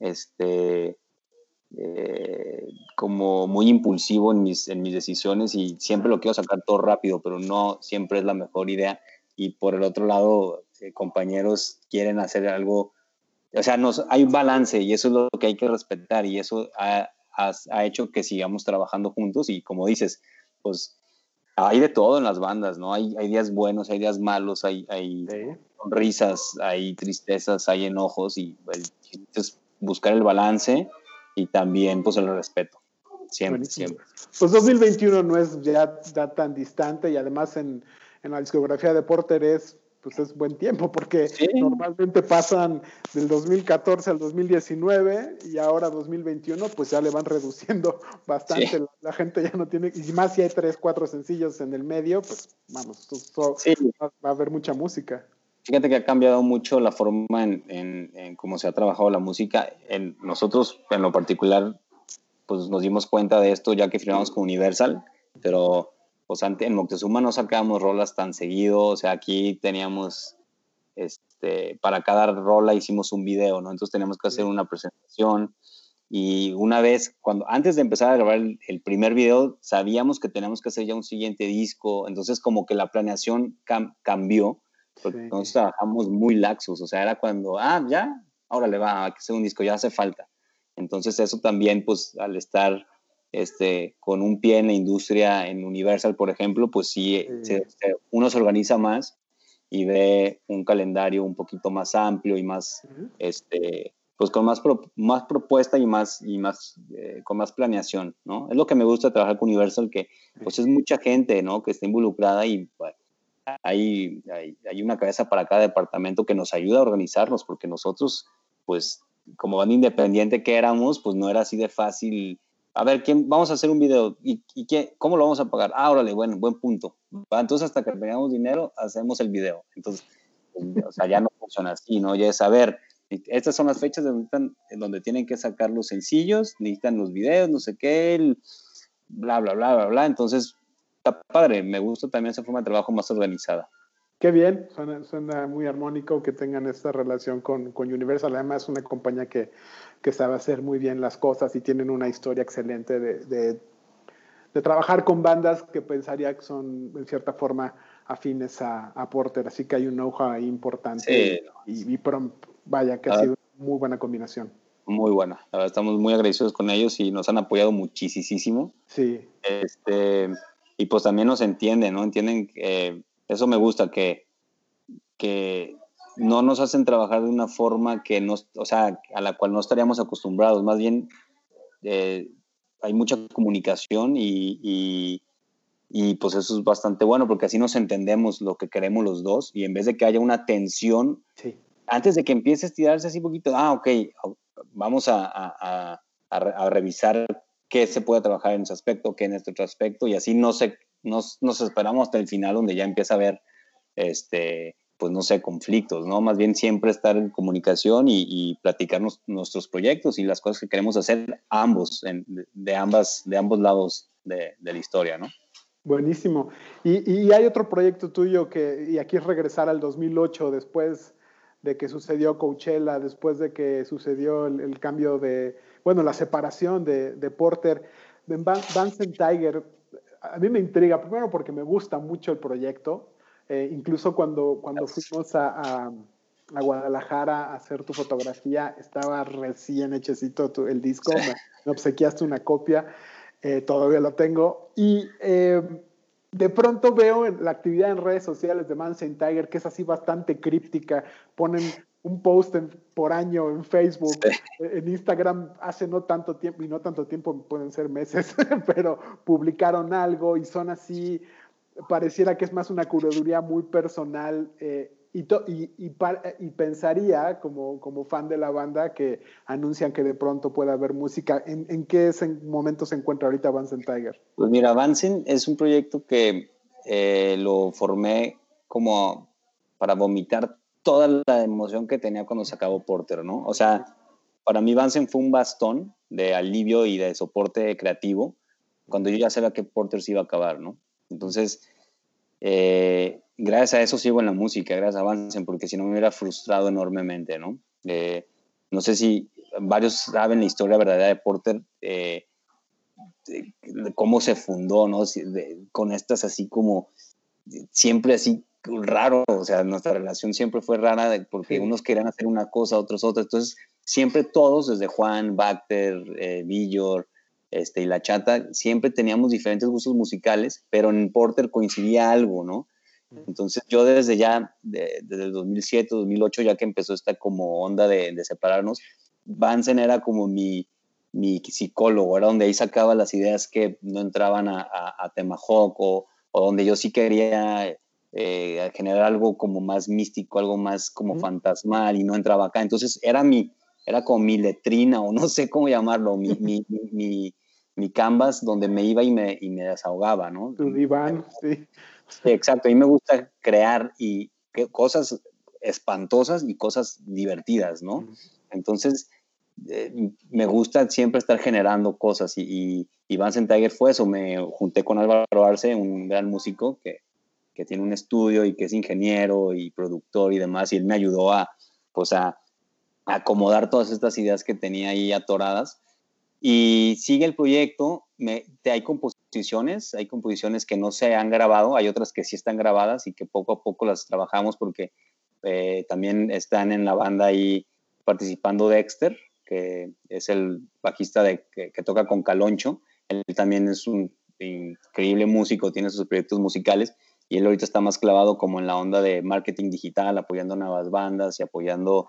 este, eh, como muy impulsivo en mis, en mis decisiones y siempre lo quiero sacar todo rápido, pero no siempre es la mejor idea. Y por el otro lado, eh, compañeros quieren hacer algo, o sea, nos, hay un balance y eso es lo que hay que respetar y eso ha, ha, ha, hecho que sigamos trabajando juntos y como dices, pues hay de todo en las bandas, ¿no? Hay, hay días buenos, hay días malos, hay, hay sí. risas, hay tristezas, hay enojos y pues, es buscar el balance y también pues el respeto. Siempre, Buenísimo. siempre. Pues 2021 no es ya, ya tan distante y además en, en la discografía de Porter es pues es buen tiempo, porque sí. normalmente pasan del 2014 al 2019 y ahora 2021, pues ya le van reduciendo bastante. Sí. La, la, gente ya no tiene, y más si hay tres, cuatro sencillos en el medio, pues vamos, so, sí. va, va, a haber mucha música. Fíjate que ha cambiado mucho la forma en, en, en cómo se ha trabajado la música. En nosotros, en lo particular, pues nos dimos cuenta de esto ya que firmamos con Universal, pero pues antes, en Moctezuma no sacábamos rolas tan seguido, o sea, aquí teníamos, este, para cada rola hicimos un video, ¿no? Entonces teníamos que hacer una presentación Y una vez, cuando antes de empezar a grabar el, primer video, sabíamos que teníamos que hacer ya un siguiente disco, entonces como que la planeación cambió, porque nosotros trabajamos muy laxos, o sea, era cuando, ah, ya, ahora le va a hacer un disco, ya hace falta. Entonces eso también, pues al estar este, con un pie en la industria, en Universal, por ejemplo, pues sí, uno se organiza más y ve un calendario un poquito más amplio y más, este, pues con más, más propuesta y más, y más eh, con más planeación, ¿no? Es lo que me gusta trabajar con Universal, que pues es mucha gente, ¿no? Que está involucrada y hay, hay, hay, una cabeza para cada departamento que nos ayuda a organizarnos, porque nosotros, pues, como banda independiente que éramos, pues no era así de fácil a ver, ¿quién, vamos a hacer un video. ¿Y, y cómo lo vamos a pagar? Ah, órale, bueno, buen punto. Entonces, hasta que tengamos dinero, hacemos el video. Entonces, o sea, ya no funciona así, ¿no? Ya es saber, estas son las fechas donde, en donde tienen que sacar los sencillos, necesitan los videos, no sé qué, bla, bla, bla, bla, bla. Entonces, está padre. Me gusta también esa forma de trabajo más organizada. Qué bien, suena, muy armónico que tengan esta relación con, con Universal. Además, es una compañía que, que, sabe hacer muy bien las cosas y tienen una historia excelente de, de, trabajar con bandas que pensaría que son, en cierta forma, afines a, a Porter. Así que hay un know-how importante. Y, y, vaya, que ha sido una muy buena combinación. Muy buena. estamos muy agradecidos con ellos y nos han apoyado muchísimo. Sí. Este, y pues también nos entienden, ¿no? Entienden que eso me gusta, que, que no nos hacen trabajar de una forma que no, o sea, a la cual no estaríamos acostumbrados. Más bien, eh, hay mucha comunicación y, y, pues eso es bastante bueno porque así nos entendemos lo que queremos los dos y en vez de que haya una tensión, antes de que empiece a estirarse así poquito, ah, ok, vamos a, a, a, revisar qué se puede trabajar en ese aspecto, qué en este otro aspecto y así no se nos, nos esperamos hasta el final donde ya empieza a haber, este, pues no sé, conflictos, ¿no? Más bien siempre estar en comunicación y, y platicarnos nuestros proyectos y las cosas que queremos hacer ambos, de, ambas, de ambos lados de, la historia, ¿no? Buenísimo. Y, hay otro proyecto tuyo que, y aquí es regresar al 2008, después de que sucedió Coachella, después de que sucedió el, cambio de, bueno, la separación de, de Porter. En Tiger, a mí me intriga, primero porque me gusta mucho el proyecto, eh, incluso cuando, cuando fuimos a, a, Guadalajara a hacer tu fotografía, estaba recién hechecito el disco, me, obsequiaste una copia, eh, todavía lo tengo, y eh, de pronto veo la actividad en redes sociales de Man Tiger, que es así bastante críptica, ponen un post por año en Facebook, en Instagram hace no tanto tiempo, y no tanto tiempo, pueden ser meses, pero publicaron algo y son así, pareciera que es más una curaduría muy personal. Eh, y, y, y, pensaría, como, como fan de la banda, que anuncian que de pronto puede haber música. ¿En, en qué momento se encuentra ahorita Vansen Tiger? Pues mira, Vansen es un proyecto que eh, lo formé como para vomitar toda la emoción que tenía cuando se acabó Porter, ¿no? O sea, para mí Vansen fue un bastón de alivio y de soporte creativo cuando yo ya sabía que Porter se iba a acabar, ¿no? Entonces, eh, gracias a eso sigo en la música, gracias a Vansen, porque si no me hubiera frustrado enormemente, ¿no? Eh, no sé si varios saben la historia verdadera de Porter, eh, de, cómo se fundó, ¿no? con estas así como, siempre así raro, o sea, nuestra relación siempre fue rara porque unos querían hacer una cosa, otros otra, entonces siempre todos, desde Juan, Bacter, Villor, este, y La Chata, siempre teníamos diferentes gustos musicales, pero en Porter coincidía algo, ¿no? Entonces yo desde ya, desde el 2007, 2008, ya que empezó esta como onda de, separarnos, Vansen era como mi, mi psicólogo, era donde ahí sacaba las ideas que no entraban a, a, a Temahawk o, o donde yo sí quería eh, generar algo como más místico, algo más como fantasmal y no entraba acá. Entonces era mi, era como mi letrina o no sé cómo llamarlo, mi, mi, mi, mi, canvas donde me iba y me, y me desahogaba, ¿no? Tu diván, sí. Exacto, a mí me gusta crear y cosas espantosas y cosas divertidas, ¿no? Entonces, eh, me gusta siempre estar generando cosas y, y, y Van Tiger fue eso, me junté con Álvaro Arce, un gran músico que, que tiene un estudio y que es ingeniero y productor y demás, y él me ayudó a, pues a, acomodar todas estas ideas que tenía ahí atoradas Y sigue el proyecto, me, hay composiciones, hay composiciones que no se han grabado, hay otras que sí están grabadas y que poco a poco las trabajamos porque eh, también están en la banda ahí participando Dexter, que es el bajista de, que, toca con Caloncho. Él también es un increíble músico, tiene sus proyectos musicales y él ahorita está más clavado como en la onda de marketing digital, apoyando nuevas bandas y apoyando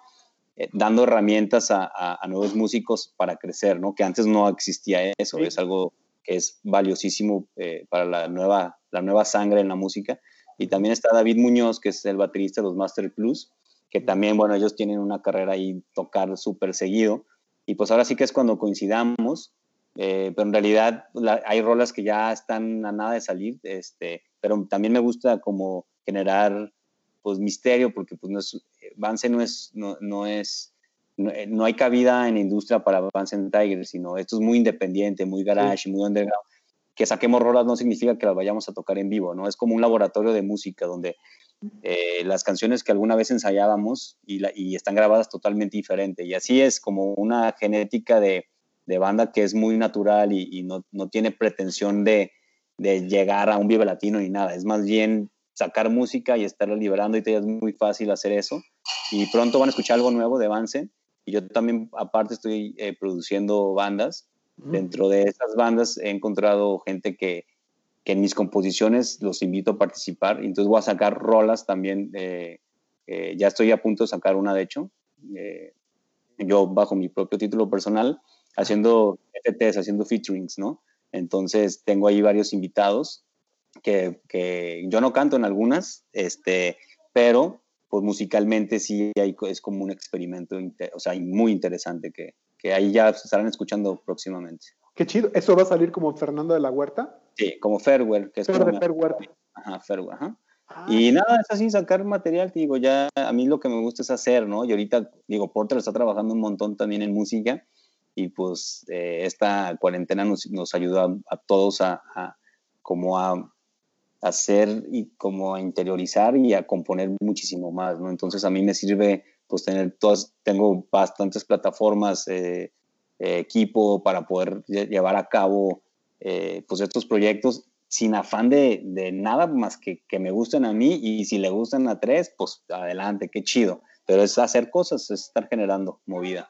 eh, dando herramientas a, nuevos músicos para crecer, ¿no? Que antes no existía eso, es algo que es valiosísimo eh, para la nueva, la nueva sangre en la música. Y también está David Muñoz, que es el baterista de los Master Plus, que también, bueno, ellos tienen una carrera ahí tocar súper seguido. Y pues ahora sí que es cuando coincidamos, eh, pero en realidad hay rolas que ya están a nada de salir, este, pero también me gusta como generar pues misterio, porque pues no es, Vance no es, no, no es, eh, no, hay cabida en la industria para Vance Tiger, sino esto es muy independiente, muy garage, muy underground. Que saquemos rolas no significa que las vayamos a tocar en vivo, ¿no? Es como un laboratorio de música donde eh, las canciones que alguna vez ensayábamos y, la, y, están grabadas totalmente diferente. Y así es como una genética de, de banda que es muy natural y, y no, no, tiene pretensión de, de, llegar a un vive latino ni nada. Es más bien sacar música y estarla liberando y te es muy fácil hacer eso. Y pronto van a escuchar algo nuevo de Vance. Y yo también, aparte, estoy eh, produciendo bandas. Dentro de esas bandas he encontrado gente que, que, en mis composiciones los invito a participar. Entonces voy a sacar rolas también. Eh, eh, ya estoy a punto de sacar una, de hecho. yo bajo mi propio título personal, haciendo FTs, haciendo featurings, ¿no? Entonces tengo ahí varios invitados que, que, yo no canto en algunas, este, pero pues musicalmente sí hay, es como un experimento, o sea, muy interesante que, que ahí ya se estarán escuchando próximamente. Qué chido. ¿Eso va a salir como Fernando de la Huerta? Sí, como Fairware. Que es Fer de Fairware. Ajá, Fairware, ajá. Ah, y nada, es así, sacar material, digo, ya a mí lo que me gusta es hacer, ¿no? Y ahorita, digo, Porter está trabajando un montón también en música y pues eh, esta cuarentena nos, nos ayudó a, a todos a, a, como a hacer y como a interiorizar y a componer muchísimo más, ¿no? Entonces a mí me sirve pues tener todas, tengo bastantes plataformas, eh, eh, equipo para poder llevar a cabo eh, pues estos proyectos sin afán de, de, nada más que que me gusten a mí y si le gustan a tres, pues adelante, qué chido. Pero es hacer cosas, es estar generando movida.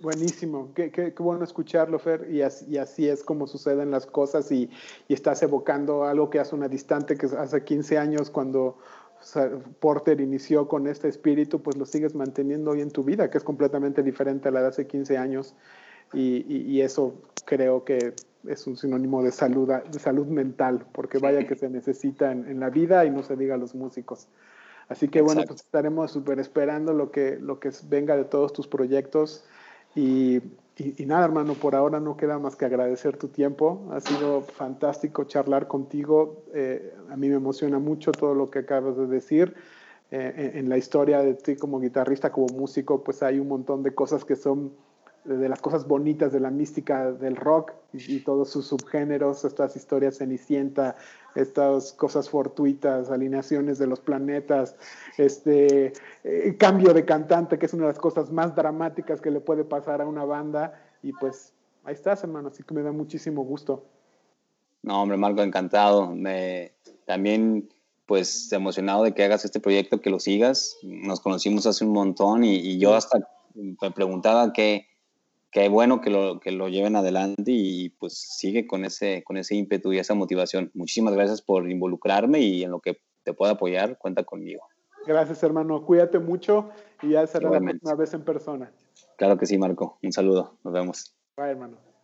Buenísimo, qué, qué, qué, bueno escucharlo, Fer, y así, y así, es como suceden las cosas y, y, estás evocando algo que hace una distante, que hace 15 años cuando Porter inició con este espíritu, pues lo sigues manteniendo hoy en tu vida, que es completamente diferente a la de hace 15 años y, y eso creo que es un sinónimo de salud, de salud mental, porque vaya que se necesita en, en la vida y no se diga a los músicos. Así que bueno, pues estaremos súper esperando lo que, lo que venga de todos tus proyectos. Y, y, nada, hermano, por ahora no queda más que agradecer tu tiempo. Ha sido fantástico charlar contigo. Eh, a mí me emociona mucho todo lo que acabas de decir. Eh, en, en, la historia de ti como guitarrista, como músico, pues hay un montón de cosas que son de las cosas bonitas de la mística del rock y, y todos sus subgéneros, estas historias cenicienta, estas cosas fortuitas, alineaciones de los planetas, este eh, cambio de cantante, que es una de las cosas más dramáticas que le puede pasar a una banda. Y pues ahí estás, hermano, así que me da muchísimo gusto. No, hombre, Marco, encantado. Me, también, pues, emocionado de que hagas este proyecto, que lo sigas. Nos conocimos hace un montón y, y yo hasta me preguntaba qué qué bueno que lo, que lo lleven adelante y pues sigue con ese, con ese ímpetu y esa motivación. Muchísimas gracias por involucrarme y en lo que te pueda apoyar, cuenta conmigo. Gracias, hermano. Cuídate mucho y ya será la próxima vez en persona. Claro que sí, Marco. Un saludo. Nos vemos. Bye, hermano.